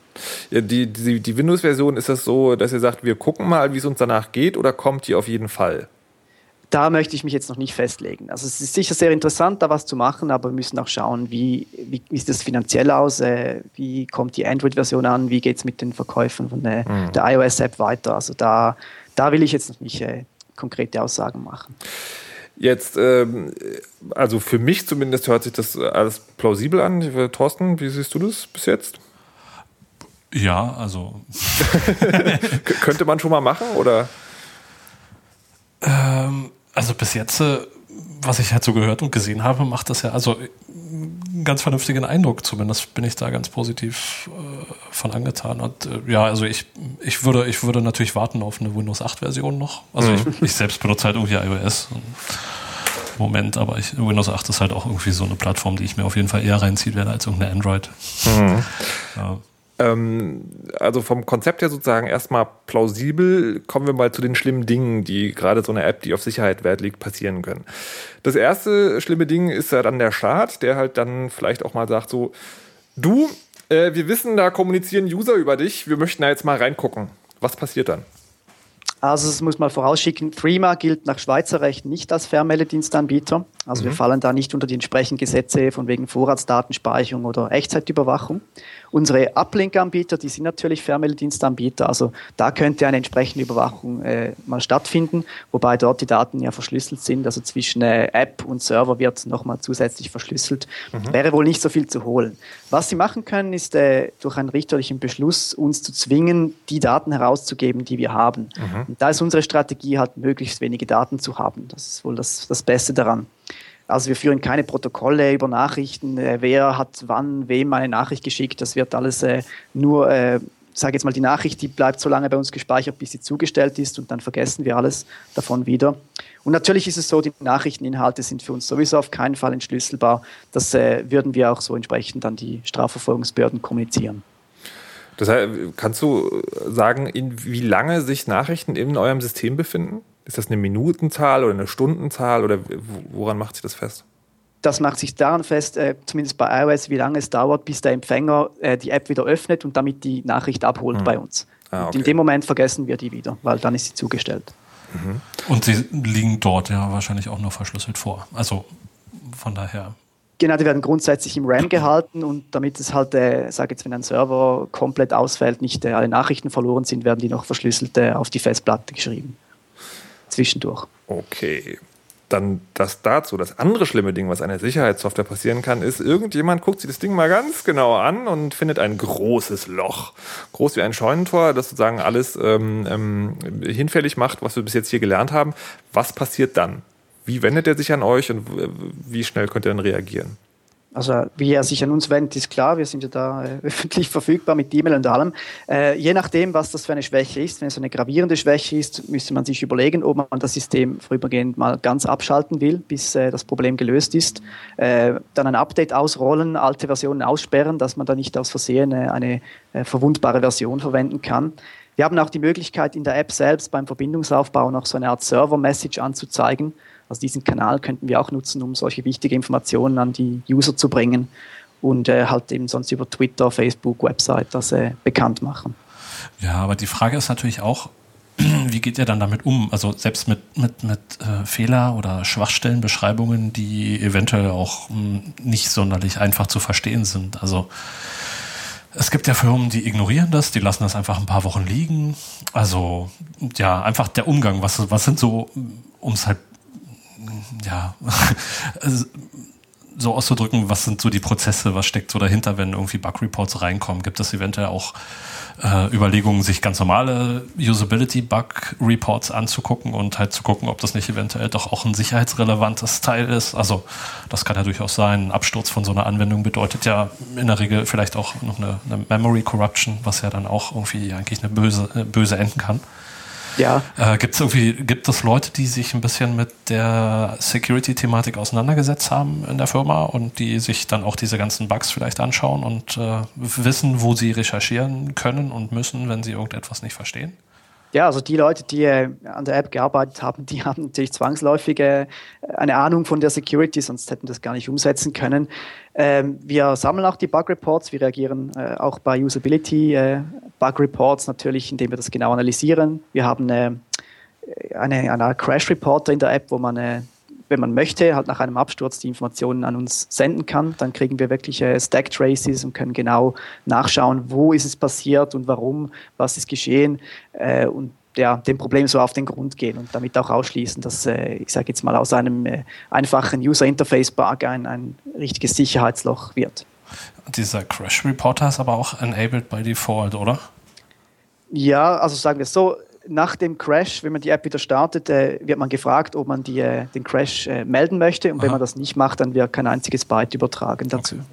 A: Ja, die, die, die Windows-Version ist das so, dass ihr sagt, wir gucken mal, wie es uns danach geht oder kommt die auf jeden Fall?
C: Da möchte ich mich jetzt noch nicht festlegen. Also es ist sicher sehr interessant, da was zu machen, aber wir müssen auch schauen, wie, wie, wie sieht das finanziell aus, äh, wie kommt die Android-Version an, wie geht es mit den Verkäufen von äh, mhm. der iOS-App weiter. Also da, da will ich jetzt noch nicht äh, konkrete Aussagen machen.
A: Jetzt, ähm, also für mich zumindest hört sich das alles plausibel an. Thorsten, wie siehst du das bis jetzt?
B: Ja, also.
A: Könnte man schon mal machen, oder?
B: Ähm, also bis jetzt, äh, was ich halt so gehört und gesehen habe, macht das ja, also einen ganz vernünftigen Eindruck. Zumindest bin ich da ganz positiv äh, von angetan. Und äh, ja, also ich, ich, würde, ich würde natürlich warten auf eine Windows 8 Version noch. Also mhm. ich, ich, selbst benutze halt irgendwie iOS. Moment, aber ich, Windows 8 ist halt auch irgendwie so eine Plattform, die ich mir auf jeden Fall eher reinziehen werde als irgendeine Android. Mhm.
A: Ja. Ähm, also vom Konzept her sozusagen erstmal plausibel, kommen wir mal zu den schlimmen Dingen, die gerade so eine App, die auf Sicherheit Wert liegt, passieren können. Das erste schlimme Ding ist ja dann der Staat, der halt dann vielleicht auch mal sagt so, du, äh, wir wissen, da kommunizieren User über dich, wir möchten da jetzt mal reingucken. Was passiert dann?
C: Also das muss man vorausschicken, Threema gilt nach Schweizer Recht nicht als Fernmeldedienstanbieter. Also mhm. wir fallen da nicht unter die entsprechenden Gesetze von wegen Vorratsdatenspeicherung oder Echtzeitüberwachung. Unsere Uplink-Anbieter, die sind natürlich Fernmeldedienstanbieter, also da könnte eine entsprechende Überwachung äh, mal stattfinden, wobei dort die Daten ja verschlüsselt sind, also zwischen äh, App und Server wird nochmal zusätzlich verschlüsselt. Mhm. Wäre wohl nicht so viel zu holen. Was sie machen können, ist äh, durch einen richterlichen Beschluss uns zu zwingen, die Daten herauszugeben, die wir haben. Mhm. Und da ist unsere Strategie halt, möglichst wenige Daten zu haben. Das ist wohl das, das Beste daran. Also wir führen keine Protokolle über Nachrichten, äh, wer hat wann wem eine Nachricht geschickt. Das wird alles äh, nur, äh, sage jetzt mal, die Nachricht, die bleibt so lange bei uns gespeichert, bis sie zugestellt ist und dann vergessen wir alles davon wieder. Und natürlich ist es so, die Nachrichteninhalte sind für uns sowieso auf keinen Fall entschlüsselbar. Das äh, würden wir auch so entsprechend an die Strafverfolgungsbehörden kommunizieren.
A: Das heißt, kannst du sagen, in wie lange sich Nachrichten in eurem System befinden? Ist das eine Minutenzahl oder eine Stundenzahl oder woran macht sich das fest?
C: Das macht sich daran fest, äh, zumindest bei iOS, wie lange es dauert, bis der Empfänger äh, die App wieder öffnet und damit die Nachricht abholt hm. bei uns. Ah, okay. in dem Moment vergessen wir die wieder, weil dann ist sie zugestellt.
B: Mhm. Und sie liegen dort ja wahrscheinlich auch nur verschlüsselt vor. Also von daher.
C: Genau, die werden grundsätzlich im RAM gehalten und damit es halt, äh, sage jetzt, wenn ein Server komplett ausfällt, nicht äh, alle Nachrichten verloren sind, werden die noch verschlüsselt äh, auf die Festplatte geschrieben zwischendurch.
A: Okay. Dann das dazu. Das andere schlimme Ding, was einer Sicherheitssoftware passieren kann, ist, irgendjemand guckt sich das Ding mal ganz genau an und findet ein großes Loch. Groß wie ein Scheunentor, das sozusagen alles ähm, ähm, hinfällig macht, was wir bis jetzt hier gelernt haben. Was passiert dann? Wie wendet er sich an euch und wie schnell könnt ihr dann reagieren?
C: Also wie er sich an uns wendet, ist klar. Wir sind ja da äh, öffentlich verfügbar mit E-Mail und allem. Äh, je nachdem, was das für eine Schwäche ist, wenn es eine gravierende Schwäche ist, müsste man sich überlegen, ob man das System vorübergehend mal ganz abschalten will, bis äh, das Problem gelöst ist. Äh, dann ein Update ausrollen, alte Versionen aussperren, dass man da nicht aus Versehen äh, eine verwundbare Version verwenden kann. Wir haben auch die Möglichkeit, in der App selbst beim Verbindungsaufbau noch so eine Art Server-Message anzuzeigen also diesen Kanal könnten wir auch nutzen, um solche wichtige Informationen an die User zu bringen und äh, halt eben sonst über Twitter, Facebook, Website das äh, bekannt machen.
B: Ja, aber die Frage ist natürlich auch, wie geht ihr dann damit um? Also selbst mit, mit, mit äh, Fehler oder Schwachstellenbeschreibungen, die eventuell auch mh, hm, nicht sonderlich einfach zu verstehen sind. Also es gibt ja Firmen, die ignorieren das, die lassen das einfach ein paar Wochen liegen. Also ja, einfach der Umgang, was, was sind so, um es halt ja, so auszudrücken, was sind so die Prozesse, was steckt so dahinter, wenn irgendwie Bug-Reports reinkommen? Gibt es eventuell auch äh, Überlegungen, sich ganz normale Usability-Bug-Reports anzugucken und halt zu gucken, ob das nicht eventuell doch auch ein sicherheitsrelevantes Teil ist? Also das kann ja durchaus sein. Ein Absturz von so einer Anwendung bedeutet ja in der Regel vielleicht auch noch eine, eine Memory Corruption, was ja dann auch irgendwie eigentlich eine böse, äh, böse enden kann. Ja. Äh, gibt es irgendwie, gibt es Leute, die sich ein bisschen mit der Security-Thematik auseinandergesetzt haben in der Firma und die sich dann auch diese ganzen Bugs vielleicht anschauen und äh, wissen, wo sie recherchieren können und müssen, wenn sie irgendetwas nicht verstehen?
C: Ja, also die Leute, die äh, an der App gearbeitet haben, die haben natürlich zwangsläufig äh, eine Ahnung von der Security, sonst hätten das gar nicht umsetzen können. Ähm, wir sammeln auch die Bug Reports, wir reagieren äh, auch bei Usability Bug Reports natürlich, indem wir das genau analysieren. Wir haben äh, eine, eine Crash Reporter in der App, wo man wenn man möchte, halt nach einem Absturz die Informationen an uns senden kann. Dann kriegen wir wirklich äh, Stack Traces und können genau nachschauen, wo ist es passiert und warum, was ist geschehen äh, und ja, dem Problem so auf den Grund gehen und damit auch ausschließen, dass, äh, ich sage jetzt mal, aus einem äh, einfachen User Interface Bug ein, ein richtiges Sicherheitsloch wird.
B: Dieser Crash Reporter ist aber auch enabled by default, oder?
C: Ja, also sagen wir es so, nach dem Crash, wenn man die App wieder startet, äh, wird man gefragt, ob man die, äh, den Crash äh, melden möchte. Und Aha. wenn man das nicht macht, dann wird kein einziges Byte übertragen dazu. Okay.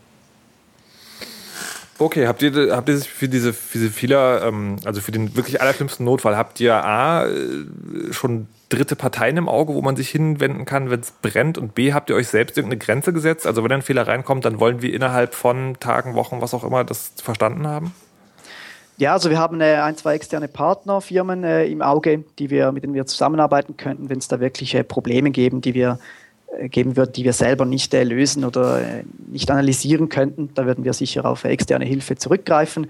A: Okay, habt ihr, habt ihr für diese, für diese Fehler, ähm, also für den wirklich allerschlimmsten Notfall, habt ihr A, äh, schon dritte Parteien im Auge, wo man sich hinwenden kann, wenn es brennt? Und B, habt ihr euch selbst irgendeine Grenze gesetzt? Also wenn ein Fehler reinkommt, dann wollen wir innerhalb von Tagen, Wochen, was auch immer, das verstanden haben?
C: Ja, also wir haben äh, ein, zwei externe Partnerfirmen äh, im Auge, die wir, mit denen wir zusammenarbeiten könnten, wenn es da wirkliche Probleme geben, die wir äh, geben wird, die wir selber nicht äh, lösen oder äh, nicht analysieren könnten. Da würden wir sicher auf externe Hilfe zurückgreifen.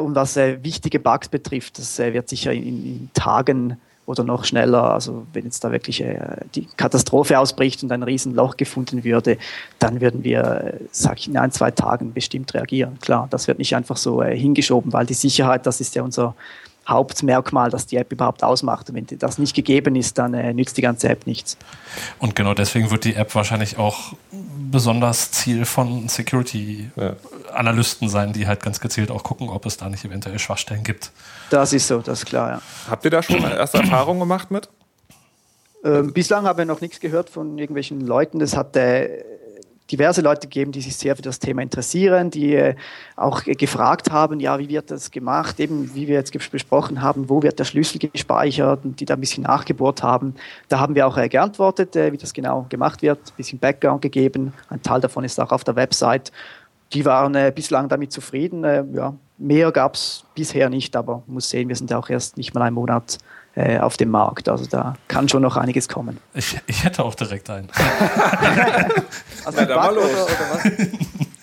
C: und was wichtige Bugs betrifft, das wird sicher in, in Tagen oder noch schneller. Also wenn jetzt da wirklich äh, die Katastrophe ausbricht und ein Riesenloch gefunden würde, dann würden wir, äh, sag ich, in ein, zwei Tagen bestimmt reagieren. Klar, das wird nicht einfach so äh, hingeschoben, weil die Sicherheit, das ist ja unser Hauptmerkmal, das die App überhaupt ausmacht. Und wenn das nicht gegeben ist, dann äh, nützt die ganze App nichts.
B: Und genau deswegen wird die App wahrscheinlich auch besonders Ziel von Security-Analysten sein, die halt ganz gezielt auch gucken, ob es da nicht eventuell Schwachstellen gibt.
C: Das ist so, das ist klar, ja.
A: Habt ihr da schon erste Erfahrungen gemacht mit?
C: Ähm, bislang haben wir noch nichts gehört von irgendwelchen Leuten. Das hat äh, diverse Leute gegeben, die sich sehr für das Thema interessieren, die äh, auch äh, gefragt haben, ja, wie wird das gemacht, eben wie wir jetzt besprochen haben, wo wird der Schlüssel gespeichert und die da ein bisschen nachgebohrt haben. Da haben wir auch äh, geantwortet, wie das genau gemacht wird, ein bisschen Background gegeben. Ein Teil davon ist auch auf der Website. Die waren bislang damit zufrieden. ja, mehr gab es bisher nicht, aber muss sehen, wir sind ja auch erst nicht mal einen Monat äh, auf dem Markt. Also da kann schon noch einiges kommen.
B: Ich, ich hätte auch direkt einen.
C: also Na, da los. Oder, oder was?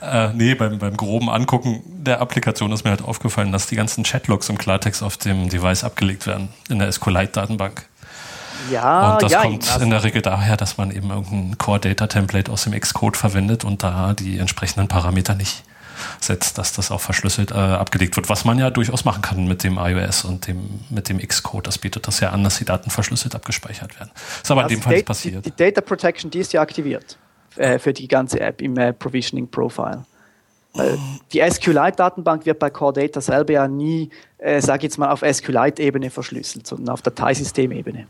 B: Äh, nee, beim, beim groben Angucken der Applikation ist mir halt aufgefallen, dass die ganzen Chatlogs im Klartext auf dem Device abgelegt werden, in der SQLite-Datenbank.
C: Ja,
B: und das
C: ja,
B: kommt in der Regel daher, dass man eben irgendein Core-Data-Template aus dem Xcode verwendet und da die entsprechenden Parameter nicht setzt, dass das auch verschlüsselt äh, abgelegt wird, was man ja durchaus machen kann mit dem iOS und dem, mit dem Xcode. Das bietet das ja an, dass die Daten verschlüsselt abgespeichert werden. Ist aber also in dem Fall nicht passiert.
C: Die, die, Data Protection, die ist ja aktiviert äh, für die ganze App im äh, Provisioning Profile. Die SQLite-Datenbank wird bei Core Data selber ja nie, äh, sage ich jetzt mal, auf SQLite-Ebene verschlüsselt, sondern auf Dateisystemebene.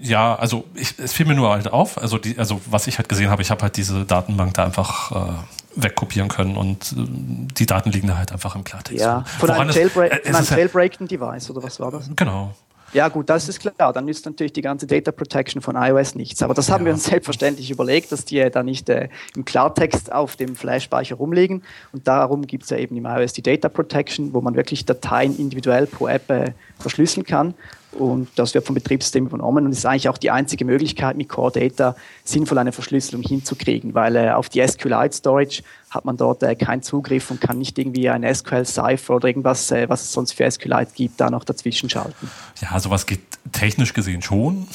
B: Ja, also ich, es fiel mir nur halt auf, also, die, also was ich halt gesehen habe, ich habe halt diese Datenbank da einfach äh, wegkopieren können und äh, die Daten liegen da halt einfach im Klartext.
C: Ja, von Woran einem, Jailbreak, äh, einem jailbreakten Device oder was war das?
B: Genau.
C: Ja, gut, das ist klar. Dann nützt natürlich die ganze Data Protection von iOS nichts. Aber das haben ja. wir uns selbstverständlich überlegt, dass die da nicht äh, im Klartext auf dem Flash-Speicher rumliegen. Und darum gibt es ja eben im iOS die Data Protection, wo man wirklich Dateien individuell pro App äh, verschlüsseln kann. Und das wird vom Betriebssystem übernommen und ist eigentlich auch die einzige Möglichkeit, mit Core Data sinnvoll eine Verschlüsselung hinzukriegen, weil äh, auf die SQLite Storage hat man dort äh, keinen Zugriff und kann nicht irgendwie ein SQL Cipher oder irgendwas, äh, was es sonst für SQLite gibt, da noch dazwischen schalten.
B: Ja, sowas geht technisch gesehen schon.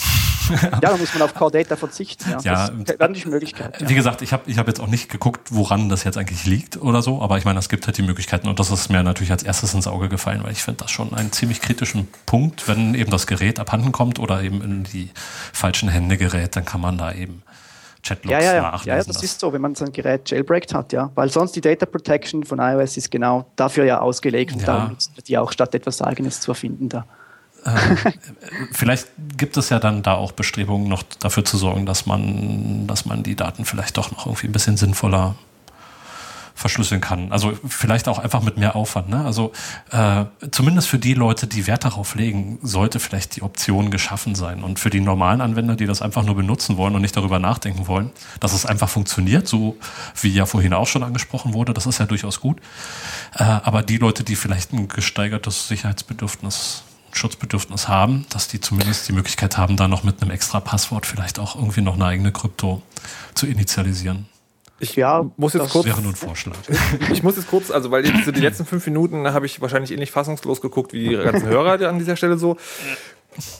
C: ja, da muss man auf Core Data verzichten. Ja,
B: ja
C: das wäre eine Möglichkeit.
B: Wie gesagt, ich habe ich hab jetzt auch nicht geguckt, woran das jetzt eigentlich liegt oder so, aber ich meine, es gibt halt die Möglichkeiten und das ist mir natürlich als erstes ins Auge gefallen, weil ich finde das schon einen ziemlich kritischen Punkt, wenn eben das Gerät abhanden kommt oder eben in die falschen Hände gerät, dann kann man da eben Chatlogs
C: ja, ja, ja. Ja, ja, das ist so, wenn man sein Gerät jailbreakt hat, ja. Weil sonst die Data Protection von iOS ist genau dafür ja ausgelegt und
B: Ja.
C: darum nutzen wir die auch statt etwas Eigenes zu erfinden da.
B: Vielleicht gibt es ja dann da auch Bestrebungen, noch dafür zu sorgen, dass man, dass man die Daten vielleicht doch noch irgendwie ein bisschen sinnvoller verschlüsseln kann. Also vielleicht auch einfach mit mehr Aufwand. Ne? Also äh, zumindest für die Leute, die Wert darauf legen, sollte vielleicht die Option geschaffen sein. Und für die normalen Anwender, die das einfach nur benutzen wollen und nicht darüber nachdenken wollen, dass es einfach funktioniert, so wie ja vorhin auch schon angesprochen wurde, das ist ja durchaus gut. Äh, aber die Leute, die vielleicht ein gesteigertes Sicherheitsbedürfnis Schutzbedürfnis haben, dass die zumindest die Möglichkeit haben, da noch mit einem extra Passwort vielleicht auch irgendwie noch eine eigene Krypto zu initialisieren.
A: Ich
C: Ja,
A: muss jetzt
C: das
A: kurz,
B: Wäre nur ein Vorschlag.
A: ich muss jetzt kurz, also weil jetzt so die letzten fünf Minuten habe ich wahrscheinlich ähnlich fassungslos geguckt wie die ganzen Hörer an dieser Stelle so.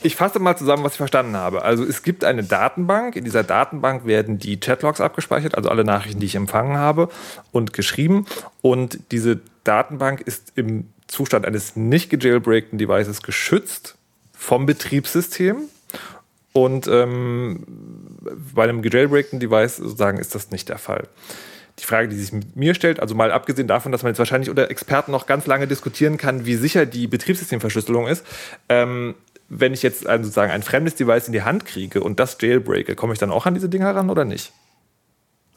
A: Ich fasse mal zusammen, was ich verstanden habe. Also es gibt eine Datenbank. In dieser Datenbank werden die Chatlogs abgespeichert, also alle Nachrichten, die ich empfangen habe und geschrieben. Und diese Datenbank ist im Zustand eines nicht gejailbreakten Devices geschützt vom Betriebssystem. Und ähm, bei einem gejailbreakten Device sozusagen ist das nicht der Fall. Die Frage, die sich mir stellt, also mal abgesehen davon, dass man jetzt wahrscheinlich unter Experten noch ganz lange diskutieren kann, wie sicher die Betriebssystemverschlüsselung ist, ähm, wenn ich jetzt ein, sozusagen ein fremdes Device in die Hand kriege und das jailbreake, komme ich dann auch an diese Dinger ran oder nicht?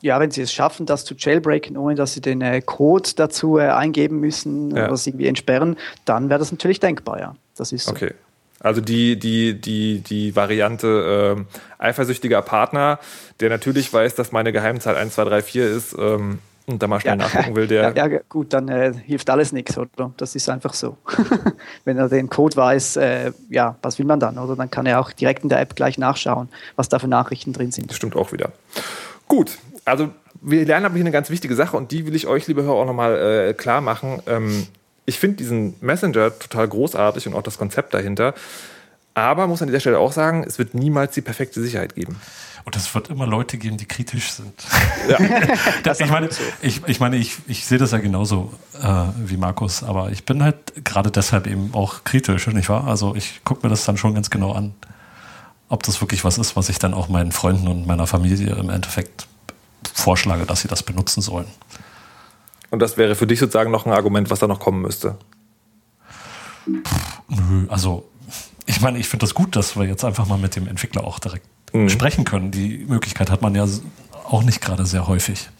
C: Ja, wenn Sie es schaffen, das zu jailbreaken, ohne dass Sie den äh, Code dazu äh, eingeben müssen
A: Ja.
C: oder es irgendwie entsperren, dann wäre das natürlich denkbar, ja. Das ist so.
A: Okay. Also die, die, die, die Variante ähm, eifersüchtiger Partner, der natürlich weiß, dass meine Geheimzahl 1234 ist ähm, und da mal schnell nachgucken will, der
C: ja, ja, gut, dann äh, hilft alles nichts, oder? Das ist einfach so. Wenn er den Code weiß, äh, ja, was will man dann, oder? Dann kann er auch direkt in der App gleich nachschauen, was da für Nachrichten drin sind.
A: Das stimmt auch wieder. Gut, also wir lernen aber hier eine ganz wichtige Sache und die will ich euch, liebe Hörer, auch nochmal äh, klar machen. Ähm, ich finde diesen Messenger total großartig und auch das Konzept dahinter. Aber muss an dieser Stelle auch sagen, es wird niemals die perfekte Sicherheit geben.
B: Und es wird immer Leute geben, die kritisch sind.
A: Ja.
B: Das, ich meine, ich, ich, meine ich, ich sehe das ja genauso äh, wie Markus, aber ich bin halt gerade deshalb eben auch kritisch, nicht wahr? Also ich gucke mir das dann schon ganz genau an, ob das wirklich was ist, was ich dann auch meinen Freunden und meiner Familie im Endeffekt vorschlage, dass sie das benutzen sollen.
A: Und das wäre für dich sozusagen noch ein Argument, was da noch kommen müsste.
B: Nö, also ich meine, ich finde das gut, dass wir jetzt einfach mal mit dem Entwickler auch direkt
A: Mhm.
B: sprechen können. Die Möglichkeit hat man ja auch nicht gerade sehr häufig.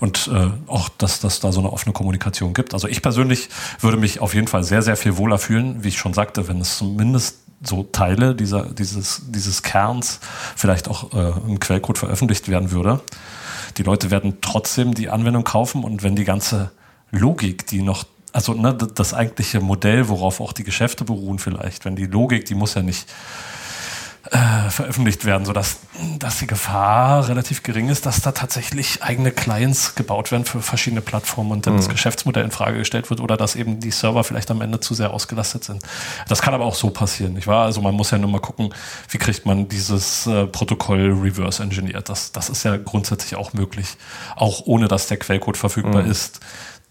B: Und äh, auch, dass das da so eine offene Kommunikation gibt. Also ich persönlich würde mich auf jeden Fall sehr, sehr viel wohler fühlen, wie ich schon sagte, wenn es zumindest so Teile dieser, dieses, dieses Kerns vielleicht auch äh, im Quellcode veröffentlicht werden würde. Die Leute werden trotzdem die Anwendung kaufen und wenn die ganze Logik, die noch, also ne, das eigentliche Modell, worauf auch die Geschäfte beruhen vielleicht, wenn die Logik, die muss ja nicht äh, veröffentlicht werden, sodass dass die Gefahr relativ gering ist, dass da tatsächlich eigene Clients gebaut werden für verschiedene Plattformen und dann das Geschäftsmodell in Frage gestellt wird oder dass eben die Server vielleicht am Ende zu sehr ausgelastet sind. Das kann aber auch so passieren, nicht wahr? Also man muss ja nur mal gucken, wie kriegt man dieses äh, Protokoll reverse engineert. Das, das ist ja grundsätzlich auch möglich, auch ohne dass der Quellcode verfügbar ist.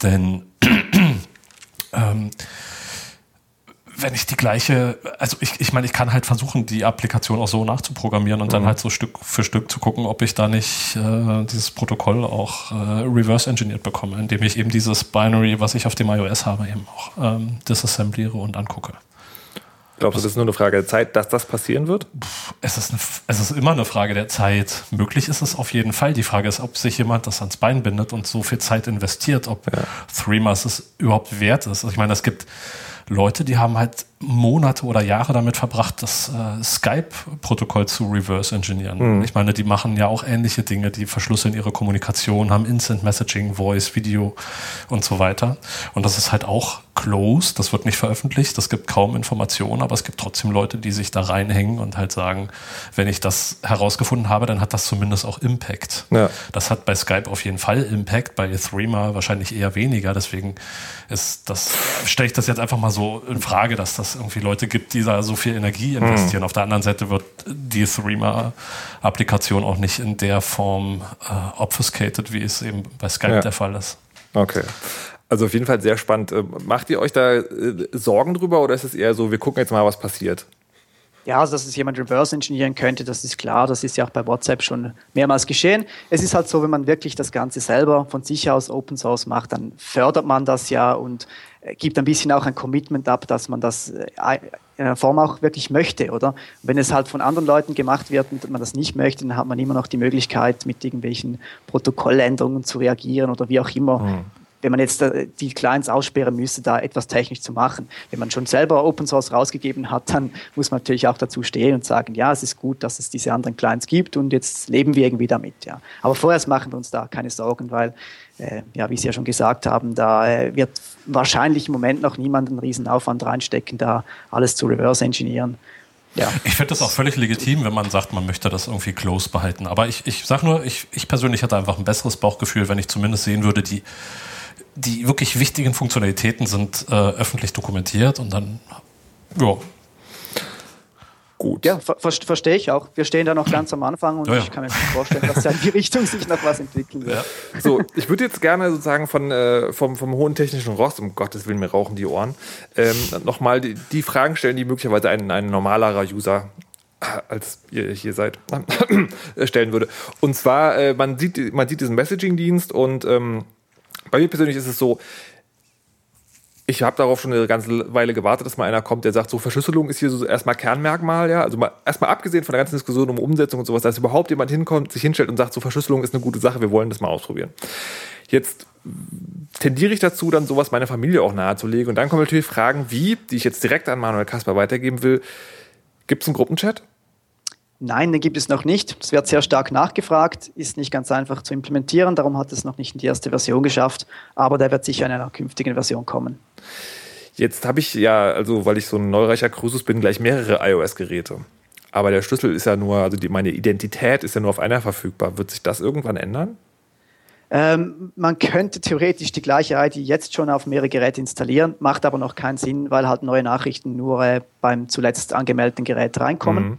B: Denn ähm, wenn ich die gleiche, also ich, ich meine, ich kann halt versuchen, die Applikation auch so nachzuprogrammieren und dann halt so Stück für Stück zu gucken, ob ich da nicht äh, dieses Protokoll auch äh, reverse engineert bekomme, indem ich eben dieses Binary, was ich auf dem iOS habe, eben auch ähm, disassembliere und angucke.
A: Glaubst du, das ist nur eine Frage der Zeit, dass das passieren wird?
B: Es ist, eine, es ist immer eine Frage der Zeit. Möglich ist es auf jeden Fall. Die Frage ist, ob sich jemand das ans Bein bindet und so viel Zeit investiert, ob Threemas es überhaupt wert ist. Also ich meine, es gibt Leute, die haben halt Monate oder Jahre damit verbracht, das äh, Skype-Protokoll zu reverse engineeren. Ich meine, die machen ja auch ähnliche Dinge, die verschlüsseln ihre Kommunikation, haben Instant Messaging, Voice, Video und so weiter. Und das ist halt auch closed, das wird nicht veröffentlicht, das gibt kaum Informationen, aber es gibt trotzdem Leute, die sich da reinhängen und halt sagen, wenn ich das herausgefunden habe, dann hat das zumindest auch Impact.
A: Ja.
B: Das hat bei Skype auf jeden Fall Impact, bei Threema wahrscheinlich eher weniger. Deswegen ist das, stelle ich das jetzt einfach mal so in Frage, dass das es irgendwie Leute gibt, die da so viel Energie investieren. Mhm. Auf der anderen Seite wird die Threema-Applikation auch nicht in der Form äh, obfuscated, wie es eben bei Skype ja. der Fall ist.
A: Okay. Also auf jeden Fall sehr spannend. Ähm, macht ihr euch da äh, Sorgen drüber oder ist es eher so, wir gucken jetzt mal, was passiert?
C: Ja, also dass es jemand reverse engineeren könnte, das ist klar. Das ist ja auch bei WhatsApp schon mehrmals geschehen. Es ist halt so, wenn man wirklich das Ganze selber von sich aus Open Source macht, dann fördert man das ja und gibt ein bisschen auch ein Commitment ab, dass man das äh, in einer Form auch wirklich möchte, oder? Wenn es halt von anderen Leuten gemacht wird und man das nicht möchte, dann hat man immer noch die Möglichkeit, mit irgendwelchen Protokolländerungen zu reagieren oder wie auch immer. Mhm wenn man jetzt äh, die Clients aussperren müsste, da etwas technisch zu machen. Wenn man schon selber Open Source rausgegeben hat, dann muss man natürlich auch dazu stehen und sagen, ja, es ist gut, dass es diese anderen Clients gibt und jetzt leben wir irgendwie damit. Ja. Aber vorerst machen wir uns da keine Sorgen, weil, äh, ja, wie Sie ja schon gesagt haben, da äh, wird wahrscheinlich im Moment noch niemand einen riesen Aufwand reinstecken, da alles zu reverse engineeren.
B: Ja. Ich finde das auch völlig legitim, wenn man sagt, man möchte das irgendwie close behalten. Aber ich, ich sage nur, ich, ich persönlich hatte einfach ein besseres Bauchgefühl, wenn ich zumindest sehen würde, die die wirklich wichtigen Funktionalitäten sind äh, öffentlich dokumentiert und dann, ja.
C: Gut. Ja, ver verstehe ich auch. Wir stehen da noch ganz am Anfang und ja, ja. ich kann mir vorstellen, dass ja in die Richtung sich noch was entwickeln wird.
A: Ja. So, ich würde jetzt gerne sozusagen von, äh, vom, vom hohen technischen Rost, um Gottes Willen, mir rauchen die Ohren, ähm, nochmal die, die Fragen stellen, die möglicherweise ein, ein normalerer User äh, als ihr hier seid, stellen würde. Und zwar, äh, man, sieht, man sieht diesen Messaging-Dienst und ähm, bei mir persönlich ist es so, ich habe darauf schon eine ganze Weile gewartet, dass mal einer kommt, der sagt, so Verschlüsselung ist hier so erstmal Kernmerkmal, ja. Also mal, erstmal abgesehen von der ganzen Diskussion um Umsetzung und sowas, dass überhaupt jemand hinkommt, sich hinstellt und sagt, so Verschlüsselung ist eine gute Sache, wir wollen das mal ausprobieren. Jetzt tendiere ich dazu, dann sowas meiner Familie auch nahezulegen. Und dann kommen natürlich Fragen wie, die ich jetzt direkt an Manuel Kasper weitergeben will. Gibt es einen Gruppenchat?
C: Nein, den gibt es noch nicht. Es wird sehr stark nachgefragt, ist nicht ganz einfach zu implementieren, darum hat es noch nicht in die erste Version geschafft, aber der wird sicher in einer künftigen Version kommen.
A: Jetzt habe ich ja, also weil ich so ein neureicher Cruises bin, gleich mehrere iOS-Geräte. Aber der Schlüssel ist ja nur, also die, meine Identität ist ja nur auf einer verfügbar. Wird sich das irgendwann ändern?
C: Ähm, man könnte theoretisch die gleiche ID jetzt schon auf mehrere Geräte installieren, macht aber noch keinen Sinn, weil halt neue Nachrichten nur äh, beim zuletzt angemeldeten Gerät reinkommen. Mhm.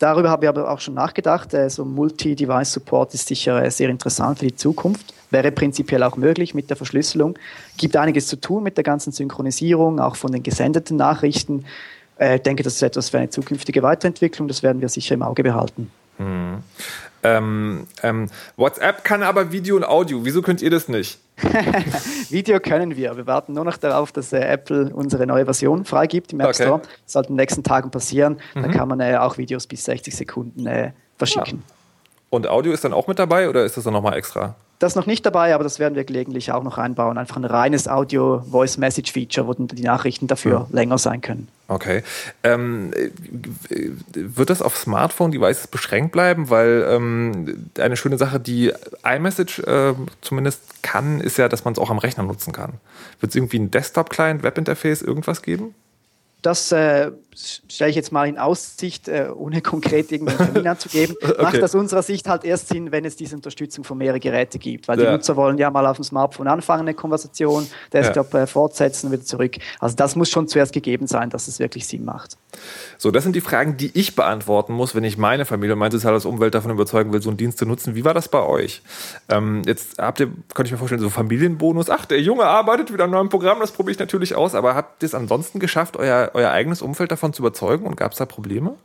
C: Darüber habe ich aber auch schon nachgedacht. So Multi-Device-Support ist sicher äh, sehr interessant für die Zukunft. Wäre prinzipiell auch möglich mit der Verschlüsselung. Gibt einiges zu tun mit der ganzen Synchronisierung, auch von den gesendeten Nachrichten. Äh, ich denke, das ist etwas für eine zukünftige Weiterentwicklung. Das werden wir sicher im Auge behalten.
A: Hm. Ähm, ähm, WhatsApp kann aber Video und Audio. Wieso könnt ihr das nicht?
C: Video können wir. Wir warten nur noch darauf, dass äh, Apple unsere neue Version freigibt im App okay. Store. Das sollte in den nächsten Tagen passieren. Mhm. Dann kann man äh, auch Videos bis 60 Sekunden äh, verschicken. Ja.
A: Und Audio ist dann auch mit dabei oder ist das dann nochmal extra?
C: Das ist noch nicht dabei, aber das werden wir gelegentlich auch noch einbauen. Einfach ein reines Audio-Voice-Message-Feature, wo die Nachrichten dafür ja. länger sein können.
A: Okay. Ähm, wird das auf Smartphone-Devices beschränkt bleiben? Weil ähm, eine schöne Sache, die iMessage äh, zumindest kann, ist ja, dass man es auch am Rechner nutzen kann. Wird es irgendwie ein Desktop-Client, Webinterface, irgendwas geben?
C: Das äh, stelle ich jetzt mal in Aussicht, äh, ohne konkret irgendeinen Termin anzugeben. okay. Macht aus unserer Sicht halt erst Sinn, wenn es diese Unterstützung von mehreren Geräten gibt. Weil ja. die Nutzer wollen ja mal auf dem Smartphone anfangen, eine Konversation, Desktop ja. äh, fortsetzen, wieder zurück. Also das muss schon zuerst gegeben sein, dass es wirklich Sinn macht.
A: So, das sind die Fragen, die ich beantworten muss, wenn ich meine Familie und mein soziales Umwelt davon überzeugen will, so einen Dienst zu nutzen. Wie war das bei euch? Ähm, jetzt habt ihr, könnte ich mir vorstellen, so Familienbonus. Ach, der Junge arbeitet wieder an einem neuen Programm, das probiere ich natürlich aus. Aber habt ihr es ansonsten geschafft, euer, euer eigenes Umfeld davon zu überzeugen? Und gab es da Probleme?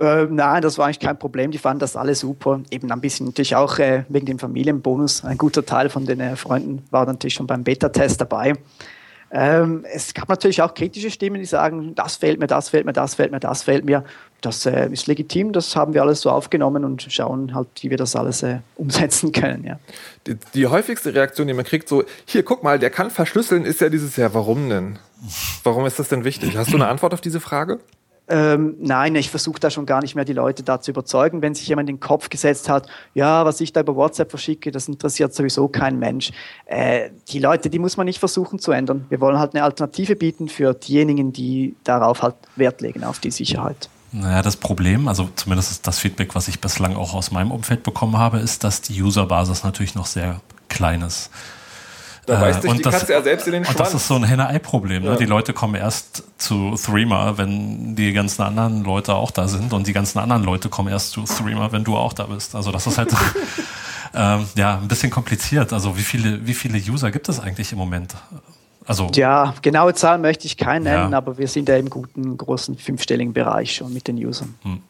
C: Äh, nein, das war eigentlich kein Problem. Die fanden das alle super. Eben ein bisschen natürlich auch äh, wegen dem Familienbonus. Ein guter Teil von den äh, Freunden war natürlich schon beim Beta-Test dabei. Ähm, es gab natürlich auch kritische Stimmen, die sagen, das fehlt mir, das fehlt mir, das fehlt mir, das fehlt mir. Das äh, ist legitim, das haben wir alles so aufgenommen und schauen halt, wie wir das alles äh, umsetzen können. Ja.
A: Die, die, häufigste Reaktion, die man kriegt, so, hier, guck mal, der kann verschlüsseln, ist ja dieses, ja, warum denn? Warum ist das denn wichtig? Hast du eine Antwort auf diese Frage?
C: Ähm, nein, ich versuche da schon gar nicht mehr die Leute da zu überzeugen. Wenn sich jemand in den Kopf gesetzt hat, ja, was ich da über WhatsApp verschicke, das interessiert sowieso kein Mensch. Äh, die Leute, die muss man nicht versuchen zu ändern. Wir wollen halt eine Alternative bieten für diejenigen, die darauf halt Wert legen, auf die Sicherheit.
B: Naja, das Problem, also zumindest das Feedback, was ich bislang auch aus meinem Umfeld bekommen habe, ist, dass die Userbasis natürlich noch sehr klein ist.
A: Da beißt sich die das, Katze ja selbst in den Schwanz.
B: Und das ist so ein Henne-Ei-Problem. Ne? Ja. Die Leute kommen erst zu Threema, wenn die ganzen anderen Leute auch da sind. Und die ganzen anderen Leute kommen erst zu Threema, wenn du auch da bist. Also das ist halt ähm, ja ein bisschen kompliziert. Also wie viele, wie viele User gibt es eigentlich im Moment?
C: Also, ja, genaue Zahlen möchte ich keine nennen, ja. aber wir sind ja im guten, großen fünfstelligen Bereich schon mit den Usern. Hm.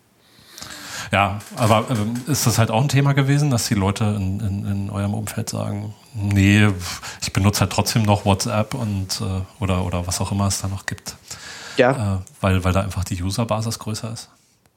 B: Ja, aber äh, ist das halt auch ein Thema gewesen, dass die Leute in, in, in, eurem Umfeld sagen, nee, ich benutze halt trotzdem noch WhatsApp und äh, oder, oder was auch immer es da noch gibt. Ja. Äh, weil, weil da einfach die Userbasis größer ist.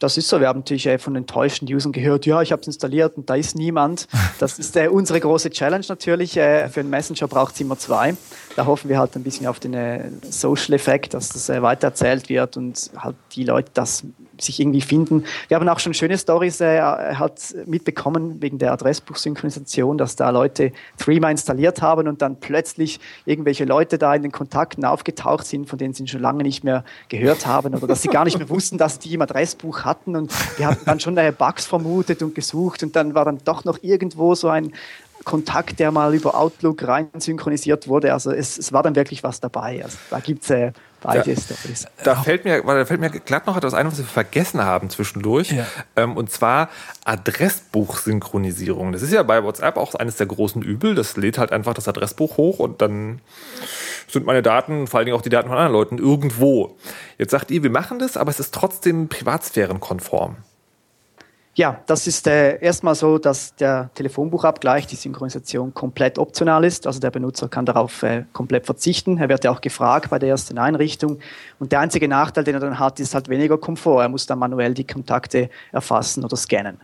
C: Das ist so. Wir haben natürlich äh, von enttäuschten Usern gehört, ja, ich habe es installiert und da ist niemand. Das ist äh, unsere große Challenge natürlich. Äh, für einen Messenger braucht es immer zwei. Da hoffen wir halt ein bisschen auf den äh, Social-Effekt, dass das äh, weitererzählt wird und halt die Leute das sich irgendwie finden. Wir haben auch schon schöne Stories äh, halt mitbekommen wegen der Adressbuchsynchronisation, dass da Leute Threema installiert haben und dann plötzlich irgendwelche Leute da in den Kontakten aufgetaucht sind, von denen sie schon lange nicht mehr gehört haben oder dass sie gar nicht mehr wussten, dass die im Adressbuch hatten und wir hatten dann schon äh, Bugs vermutet und gesucht und dann war dann doch noch irgendwo so ein Kontakt, der mal über Outlook rein synchronisiert wurde. Also es, es war dann wirklich was dabei. Also da gibt es äh, beides.
A: Da, da, fällt mir, da fällt mir glatt noch etwas ein, was wir vergessen haben zwischendurch. Ja. Ähm, und zwar Adressbuchsynchronisierung. Das ist ja bei WhatsApp auch eines der großen Übel. Das lädt halt einfach das Adressbuch hoch und dann sind meine Daten, vor allen Dingen auch die Daten von anderen Leuten, irgendwo. Jetzt sagt ihr, wir machen das, aber es ist trotzdem privatsphärenkonform.
C: Ja, das ist äh, erstmal so, dass der Telefonbuchabgleich, die Synchronisation komplett optional ist. Also der Benutzer kann darauf äh, komplett verzichten. Er wird ja auch gefragt bei der ersten Einrichtung. Und der einzige Nachteil, den er dann hat, ist halt weniger Komfort. Er muss dann manuell die Kontakte erfassen oder scannen.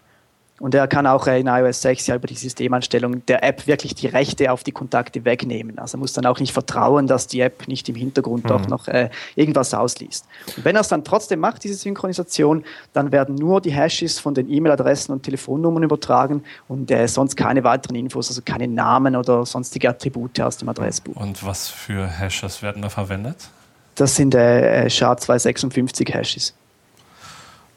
C: Und er kann auch in iOS 6 ja über die Systemeinstellung der App wirklich die Rechte auf die Kontakte wegnehmen. Also er muss dann auch nicht vertrauen, dass die App nicht im Hintergrund mhm. doch noch äh, irgendwas ausliest. Und wenn er es dann trotzdem macht, diese Synchronisation, dann werden nur die Hashes von den E-Mail-Adressen und Telefonnummern übertragen und äh, sonst keine weiteren Infos, also keine Namen oder sonstige Attribute aus dem Adressbuch.
B: Und was für Hashes werden da verwendet?
C: Das sind äh, SHA-256 Hashes.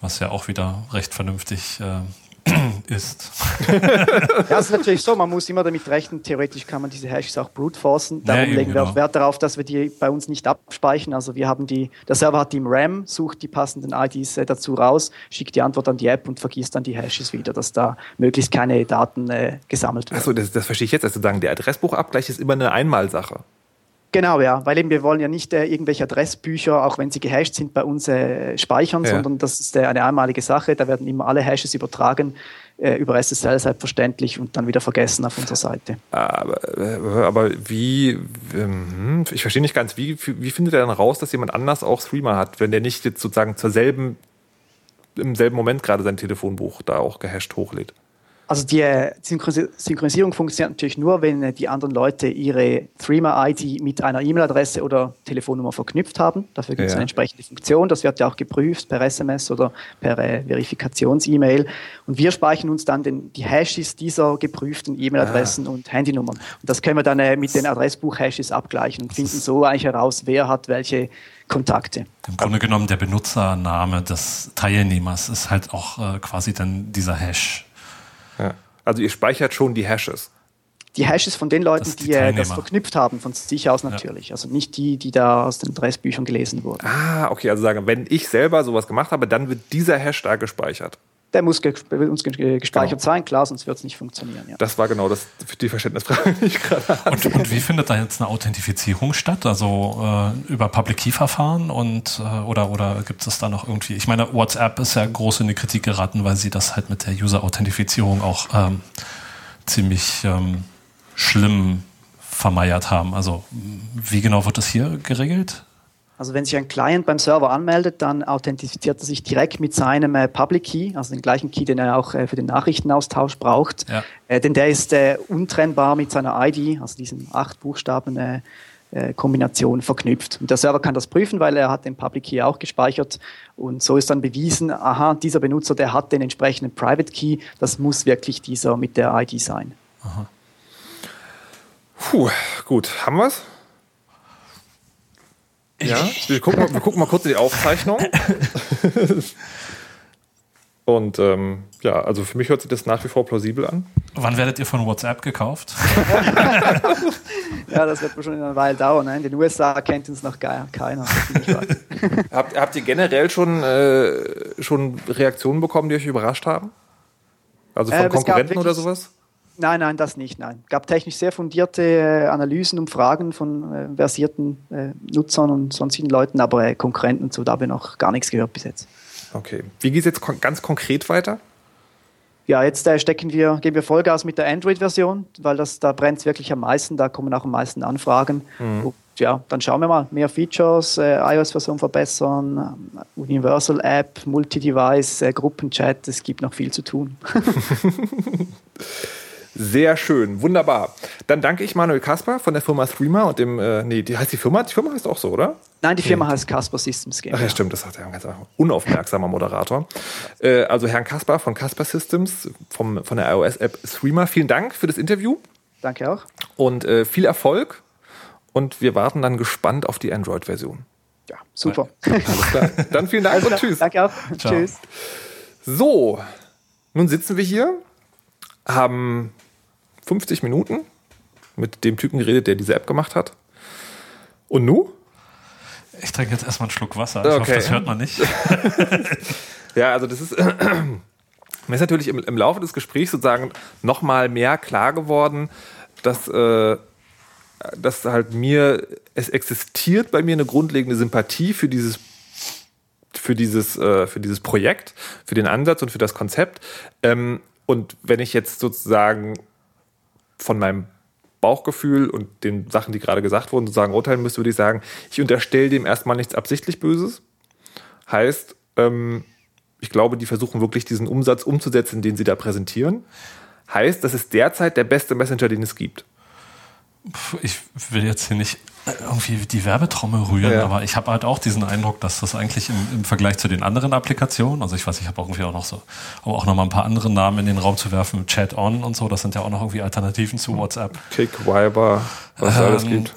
B: Was ja auch wieder recht vernünftig äh, ist.
C: ja, es ist natürlich so, man muss immer damit rechnen, theoretisch kann man diese Hashes auch brute forcen. Darum ja, legen wir genau. auch Wert darauf, dass wir die bei uns nicht abspeichern. Also wir haben die, der Server hat die im RAM, sucht die passenden IDs äh, dazu raus, schickt die Antwort an die App und vergisst dann die Hashes wieder, dass da möglichst keine Daten äh, gesammelt werden.
A: Achso, das, das verstehe ich jetzt. Also sagen, der Adressbuchabgleich ist immer eine Einmalsache.
C: Genau, ja, weil eben wir wollen ja nicht äh, irgendwelche Adressbücher, auch wenn sie gehasht sind, bei uns äh, speichern, ja. sondern das ist äh, eine einmalige Sache. Da werden immer alle Hashes übertragen äh, über SSL selbstverständlich und dann wieder vergessen auf unserer Seite.
A: Aber, äh, aber wie, ähm, ich verstehe nicht ganz, wie, wie findet er dann raus, dass jemand anders auch Streamer hat, wenn der nicht jetzt sozusagen zur selben, im selben Moment gerade sein Telefonbuch da auch gehasht hochlädt?
C: Also die äh, Synchronisierung funktioniert natürlich nur, wenn äh, die anderen Leute ihre Threema-ID mit einer E-Mail-Adresse oder Telefonnummer verknüpft haben. Dafür gibt es ja. eine entsprechende Funktion. Das wird ja auch geprüft per SMS oder per äh, Verifikations-E-Mail. Und wir speichern uns dann den, die Hashes dieser geprüften E-Mail-Adressen ah. und Handynummern. Und das können wir dann mit den Adressbuch-Hashes abgleichen und finden so eigentlich heraus, wer hat welche Kontakte.
B: Im Grunde genommen der Benutzername des Teilnehmers ist halt auch äh, quasi dann dieser Hash.
A: Ja. Also ihr speichert schon die Hashes.
C: Die Hashes von den Leuten, die, die äh, das verknüpft haben, von sich aus natürlich. Ja. Also nicht die, die da aus den Adressbüchern gelesen wurden.
A: Ah, okay. Also sagen, wenn ich selber sowas gemacht habe, dann wird dieser Hash da gespeichert.
C: Der muss ge uns gespeichert genau. sein, klar, sonst wird es nicht funktionieren. Ja.
A: Das war genau das, die Verständnisfrage, die ich gerade hatte.
B: Und, und, wie findet da jetzt eine Authentifizierung statt? Also äh, über Public Key Verfahren und äh, oder, oder gibt es da noch irgendwie? Ich meine, WhatsApp ist ja groß in die Kritik geraten, weil sie das halt mit der User-Authentifizierung auch ähm, ziemlich ähm, schlimm vermeiert haben. Also wie genau wird das hier geregelt?
C: Also wenn sich ein Client beim Server anmeldet, dann authentifiziert er sich direkt mit seinem äh, Public Key, also den gleichen Key, den er auch äh, für den Nachrichtenaustausch braucht. Ja. Äh, denn der ist äh, untrennbar mit seiner ID, also diesen acht Buchstaben äh, äh, Kombination verknüpft. Und der Server kann das prüfen, weil er hat den Public Key auch gespeichert. Und so ist dann bewiesen, aha, dieser Benutzer, der hat den entsprechenden Private Key, das muss wirklich dieser mit der ID sein. Aha.
A: Puh, gut, haben wir es? Ja, wir gucken, mal, wir gucken mal kurz in die Aufzeichnung. Und ähm, ja, also für mich hört sich das nach wie vor plausibel an.
B: Wann werdet ihr von WhatsApp gekauft?
C: ja, das wird schon in einer Weile dauern. Ne? In den USA kennt uns noch keiner.
A: habt, habt, ihr generell schon, äh, schon Reaktionen bekommen, die euch überrascht haben? Also von äh, Konkurrenten oder sowas?
C: Nein, nein, das nicht. Nein, gab technisch sehr fundierte äh, Analysen und Fragen von äh, versierten äh, Nutzern und sonstigen Leuten, aber äh, Konkurrenten und so, da habe ich noch gar nichts gehört bis jetzt.
A: Okay. Wie geht es jetzt kon ganz konkret weiter?
C: Ja, jetzt äh, stecken wir, geben wir Vollgas mit der Android-Version, weil das, da brennt es wirklich am meisten, da kommen auch am meisten Anfragen. Mhm. Und ja, dann schauen wir mal. Mehr Features, äh, iOS-Version verbessern, äh, Universal-App, Multi-Device, Gruppenchat, es gibt noch viel zu tun.
A: Sehr schön, wunderbar. Dann danke ich Manuel Kasper von der Firma Streamer und dem, äh, nee, die heißt die Firma, die Firma heißt auch so, oder?
C: Nein, die Firma nee. heißt Kasper Systems
A: GmbH. Ach ja, stimmt, das hat er ein ganz unaufmerksamer Moderator. Äh, also Herrn Kasper von Kasper Systems vom, von der iOS-App Streamer, vielen Dank für das Interview.
C: Danke auch.
A: Und äh, viel Erfolg und wir warten dann gespannt auf die Android-Version.
C: Ja, super.
A: Alles klar. Dann vielen Dank und tschüss.
C: Danke auch. Ciao. Tschüss.
A: So, nun sitzen wir hier, haben 50 Minuten mit dem Typen geredet, der diese App gemacht hat. Und nu?
B: Ich trinke jetzt erstmal einen Schluck Wasser. Ich okay. hoffe, das hört man nicht.
A: ja, also das ist. mir ist natürlich im, im, Laufe des Gesprächs sozusagen nochmal mehr klar geworden, dass, äh, dass halt mir, es existiert bei mir eine grundlegende Sympathie für dieses für dieses, äh, für dieses Projekt, für den Ansatz und für das Konzept. Ähm, und wenn ich jetzt sozusagen von meinem Bauchgefühl und den Sachen, die gerade gesagt wurden, sozusagen urteilen müsste, würde ich sagen, ich unterstelle dem erstmal nichts absichtlich Böses. Heißt, ähm, ich glaube, die versuchen wirklich diesen Umsatz umzusetzen, den sie da präsentieren. Heißt, das ist derzeit der beste Messenger, den es gibt.
B: Ich will jetzt hier nicht irgendwie die Werbetrommel rühren, ja. aber ich habe halt auch diesen Eindruck, dass das eigentlich im, im, Vergleich zu den anderen Applikationen, also ich weiß, ich habe irgendwie auch noch so, aber auch noch mal ein paar andere Namen in den Raum zu werfen, Chat On und so, das sind ja auch noch irgendwie Alternativen zu WhatsApp.
A: Kick, Viber, was ähm, alles gibt.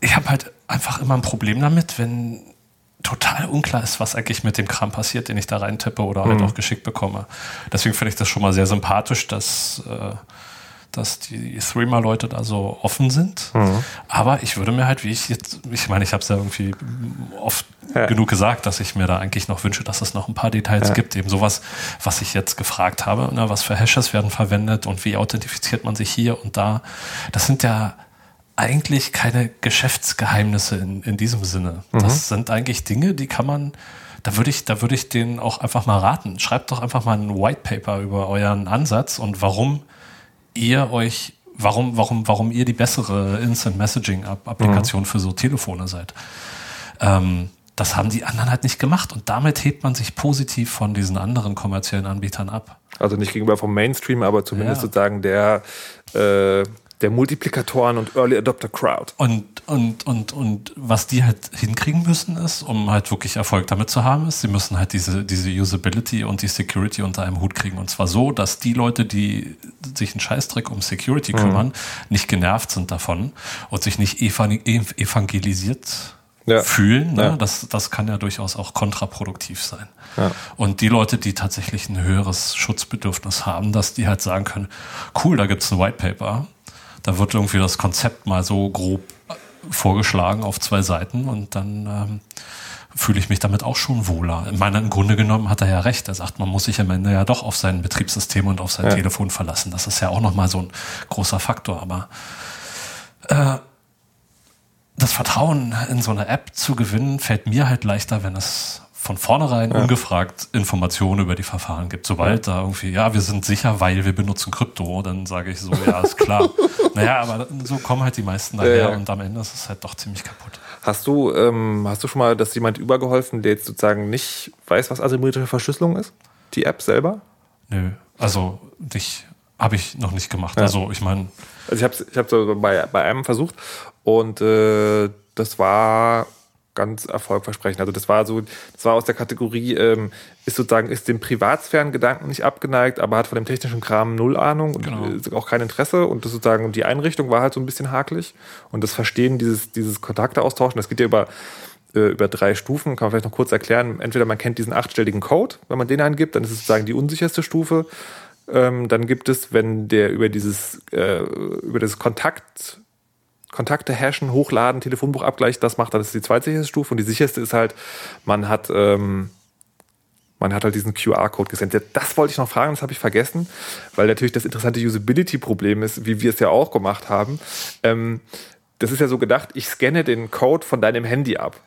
B: Ich habe halt einfach immer ein Problem damit, wenn total unklar ist, was eigentlich mit dem Kram passiert, den ich da reintippe oder halt mhm. auch geschickt bekomme. Deswegen finde ich das schon mal sehr sympathisch, dass äh, dass die Threema-Leute da so offen sind. Mhm. Aber ich würde mir halt, wie ich jetzt, ich meine, ich habe es ja irgendwie oft ja. genug gesagt, dass ich mir da eigentlich noch wünsche, dass es noch ein paar Details ja. gibt. Eben sowas, was ich jetzt gefragt habe, ne, was für Hashes werden verwendet und wie authentifiziert man sich hier und da. Das sind ja eigentlich keine Geschäftsgeheimnisse in, in diesem Sinne. Mhm. Das sind eigentlich Dinge, die kann man da würde ich, da würde ich denen auch einfach mal raten. Schreibt doch einfach mal ein White Paper über euren Ansatz und warum ihr euch, warum, warum, warum ihr die bessere Instant Messaging Applikation mhm. für so Telefone seid. Ähm, das haben die anderen halt nicht gemacht und damit hebt man sich positiv von diesen anderen kommerziellen Anbietern ab.
A: Also nicht gegenüber vom Mainstream, aber zumindest ja. sozusagen der äh, der Multiplikatoren und Early Adopter Crowd.
B: Und, und, und, und was die halt hinkriegen müssen ist, um halt wirklich Erfolg damit zu haben, ist, sie müssen halt diese, diese Usability und die Security unter einem Hut kriegen. Und zwar so, dass die Leute, die sich einen Scheißdreck um Security mhm. kümmern, nicht genervt sind davon und sich nicht evangelisiert ja. fühlen. Ne? Ja. Das, das kann ja durchaus auch kontraproduktiv sein. Ja. Und die Leute, die tatsächlich ein höheres Schutzbedürfnis haben, dass die halt sagen können, cool, da gibt's ein White Paper, da wird irgendwie das Konzept mal so grob vorgeschlagen auf zwei Seiten und dann ähm, fühle ich mich damit auch schon wohler. Ich meine, im Grunde genommen hat er ja recht. Er sagt, man muss sich am Ende ja doch auf sein Betriebssystem und auf sein ja. Telefon verlassen. Das ist ja auch nochmal so ein großer Faktor. Aber äh, das Vertrauen in so eine App zu gewinnen, fällt mir halt leichter, wenn es von vornherein ja. ungefragt Informationen über die Verfahren gibt. Sobald ja. da irgendwie, ja, wir sind sicher, weil wir benutzen Krypto, dann sage ich so, ja, ist klar. naja, aber so kommen halt die meisten daher ja, und am Ende ist es halt doch ziemlich kaputt.
A: Hast du, ähm, hast du schon mal, dass jemand übergeholfen, der jetzt sozusagen nicht weiß, was asymmetrische Verschlüsselung ist? Die App selber?
B: Nö, also dich habe ich noch nicht gemacht. Also ich meine.
A: Also ich habe ich hab so bei, bei einem versucht und äh, das war ganz erfolgversprechend. Also das war so, das war aus der Kategorie, ähm, ist sozusagen, ist dem Privatsphärengedanken nicht abgeneigt, aber hat von dem technischen Kram null Ahnung und genau. auch kein Interesse. Und das sozusagen, die Einrichtung war halt so ein bisschen hakelig. Und das Verstehen, dieses, dieses Kontakte austauschen, das geht ja über äh, über drei Stufen. Kann man vielleicht noch kurz erklären. Entweder man kennt diesen achtstelligen Code, wenn man den eingibt, dann ist es sozusagen die unsicherste Stufe. Ähm, dann gibt es, wenn der über dieses, äh, über das Kontakt, Kontakte hashen, hochladen, Telefonbuch abgleicht, das macht, dann ist die zweitsicherste Stufe. Und die sicherste ist halt, man hat, ähm, man hat halt diesen QR-Code gesendet. Das wollte ich noch fragen, das habe ich vergessen, weil natürlich das interessante Usability-Problem ist, wie wir es ja auch gemacht haben. Ähm, das ist ja so gedacht, ich scanne den Code von deinem Handy ab.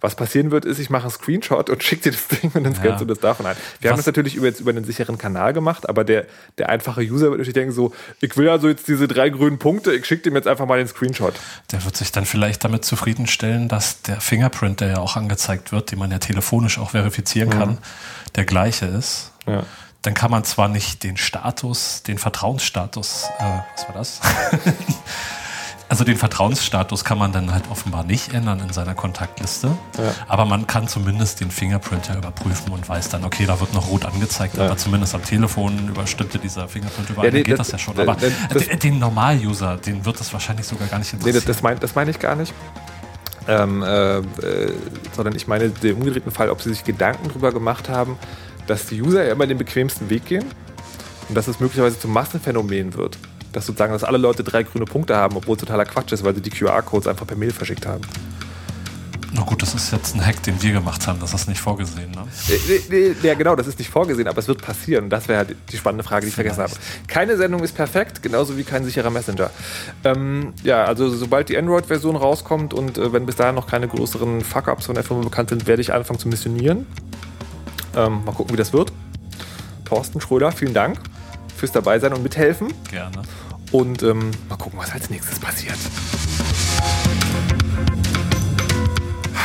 A: Was passieren wird, ist, ich mache einen Screenshot und schicke dir das Ding und dann scannst ja. du das davon ein. Wir Was? haben das natürlich über, jetzt über einen sicheren Kanal gemacht, aber der, der einfache User wird natürlich denken so, ich will also jetzt diese drei grünen Punkte, ich schicke dem jetzt einfach mal den Screenshot.
B: Der wird sich dann vielleicht damit zufriedenstellen, dass der Fingerprint, der ja auch angezeigt wird, den man ja telefonisch auch verifizieren kann, mhm. der gleiche ist. Ja. Dann kann man zwar nicht den Status, den Vertrauensstatus, äh, was war das? Also den Vertrauensstatus kann man dann halt offenbar nicht ändern in seiner Kontaktliste. Ja. Aber man kann zumindest den Fingerprint ja überprüfen und weiß dann, okay, da wird noch rot angezeigt, ja. aber zumindest am Telefon überstimmte dieser Fingerprint überall, ja, nee, geht das, das, ja schon. Aber das, den Normal-User, den wird das wahrscheinlich sogar gar nicht interessieren.
A: Nee, das, das meine mein ich gar nicht. Ähm, äh, äh, sondern ich meine den umgedrehten Fall, ob sie sich Gedanken darüber gemacht haben, dass die User ja immer den bequemsten Weg gehen und dass es möglicherweise zum Massenphänomen wird dass sozusagen, dass alle Leute drei grüne Punkte haben, obwohl es totaler Quatsch ist, weil sie die QR-Codes einfach per Mail verschickt haben.
B: Na gut, das ist jetzt ein Hack, den wir gemacht haben. Das ist nicht vorgesehen, ne?
A: Ja, genau, das ist nicht vorgesehen, aber es wird passieren. Das wäre halt die spannende Frage, die ich Vielleicht. vergessen habe. Keine Sendung ist perfekt, genauso wie kein sicherer Messenger. Ähm, ja, also sobald die Android-Version rauskommt und äh, wenn bis dahin noch keine größeren Fuck-Ups von der Firma bekannt sind, werde ich anfangen zu missionieren. Ähm, mal gucken, wie das wird. Thorsten Schröder, vielen Dank fürs dabei sein und mithelfen.
B: Gerne.
A: Und ähm, mal gucken, was als nächstes passiert.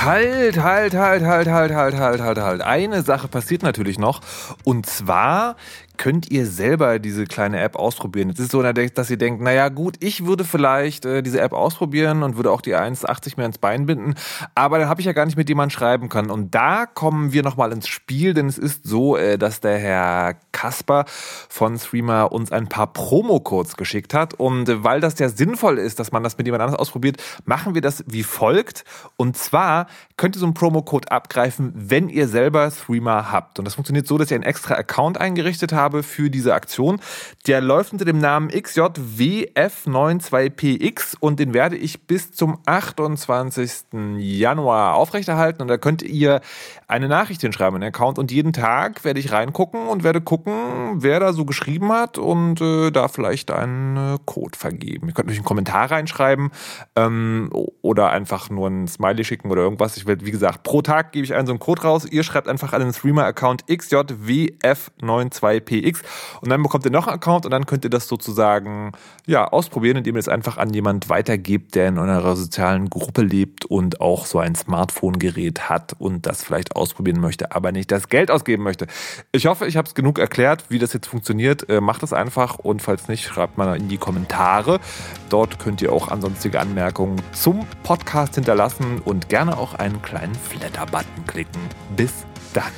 A: Halt, halt, halt, halt, halt, halt, halt, halt, halt. Eine Sache passiert natürlich noch. Und zwar könnt ihr selber diese kleine App ausprobieren. Es ist so, dass ihr denkt, naja gut, ich würde vielleicht äh, diese App ausprobieren und würde auch die 1,80 mir ins Bein binden, aber dann habe ich ja gar nicht mit jemandem schreiben können. Und da kommen wir nochmal ins Spiel, denn es ist so, äh, dass der Herr Kasper von Streamer uns ein paar Promo-Codes geschickt hat. Und äh, weil das ja sinnvoll ist, dass man das mit jemand anders ausprobiert, machen wir das wie folgt. Und zwar könnt ihr so einen Promo-Code abgreifen, wenn ihr selber Streamer habt. Und das funktioniert so, dass ihr einen extra Account eingerichtet habt habe für diese Aktion. Der läuft unter dem Namen XJWF92PX und den werde ich bis zum 28. Januar aufrechterhalten und da könnt ihr eine Nachricht hinschreiben in den Account und jeden Tag werde ich reingucken und werde gucken, wer da so geschrieben hat und äh, da vielleicht einen äh, Code vergeben. Ihr könnt euch einen Kommentar reinschreiben ähm, oder einfach nur ein Smiley schicken oder irgendwas. Ich werde, wie gesagt, pro Tag gebe ich einen so einen Code raus. Ihr schreibt einfach an den Streamer-Account XJWF92PX und dann bekommt ihr noch einen Account und dann könnt ihr das sozusagen ja, ausprobieren, indem ihr es einfach an jemand weitergebt, der in eurer sozialen Gruppe lebt und auch so ein Smartphone-Gerät hat und das vielleicht ausprobieren möchte, aber nicht das Geld ausgeben möchte. Ich hoffe, ich habe es genug erklärt, wie das jetzt funktioniert. Äh, macht es einfach und falls nicht, schreibt mal in die Kommentare. Dort könnt ihr auch ansonstige Anmerkungen zum Podcast hinterlassen und gerne auch einen kleinen Flatter-Button klicken. Bis dann.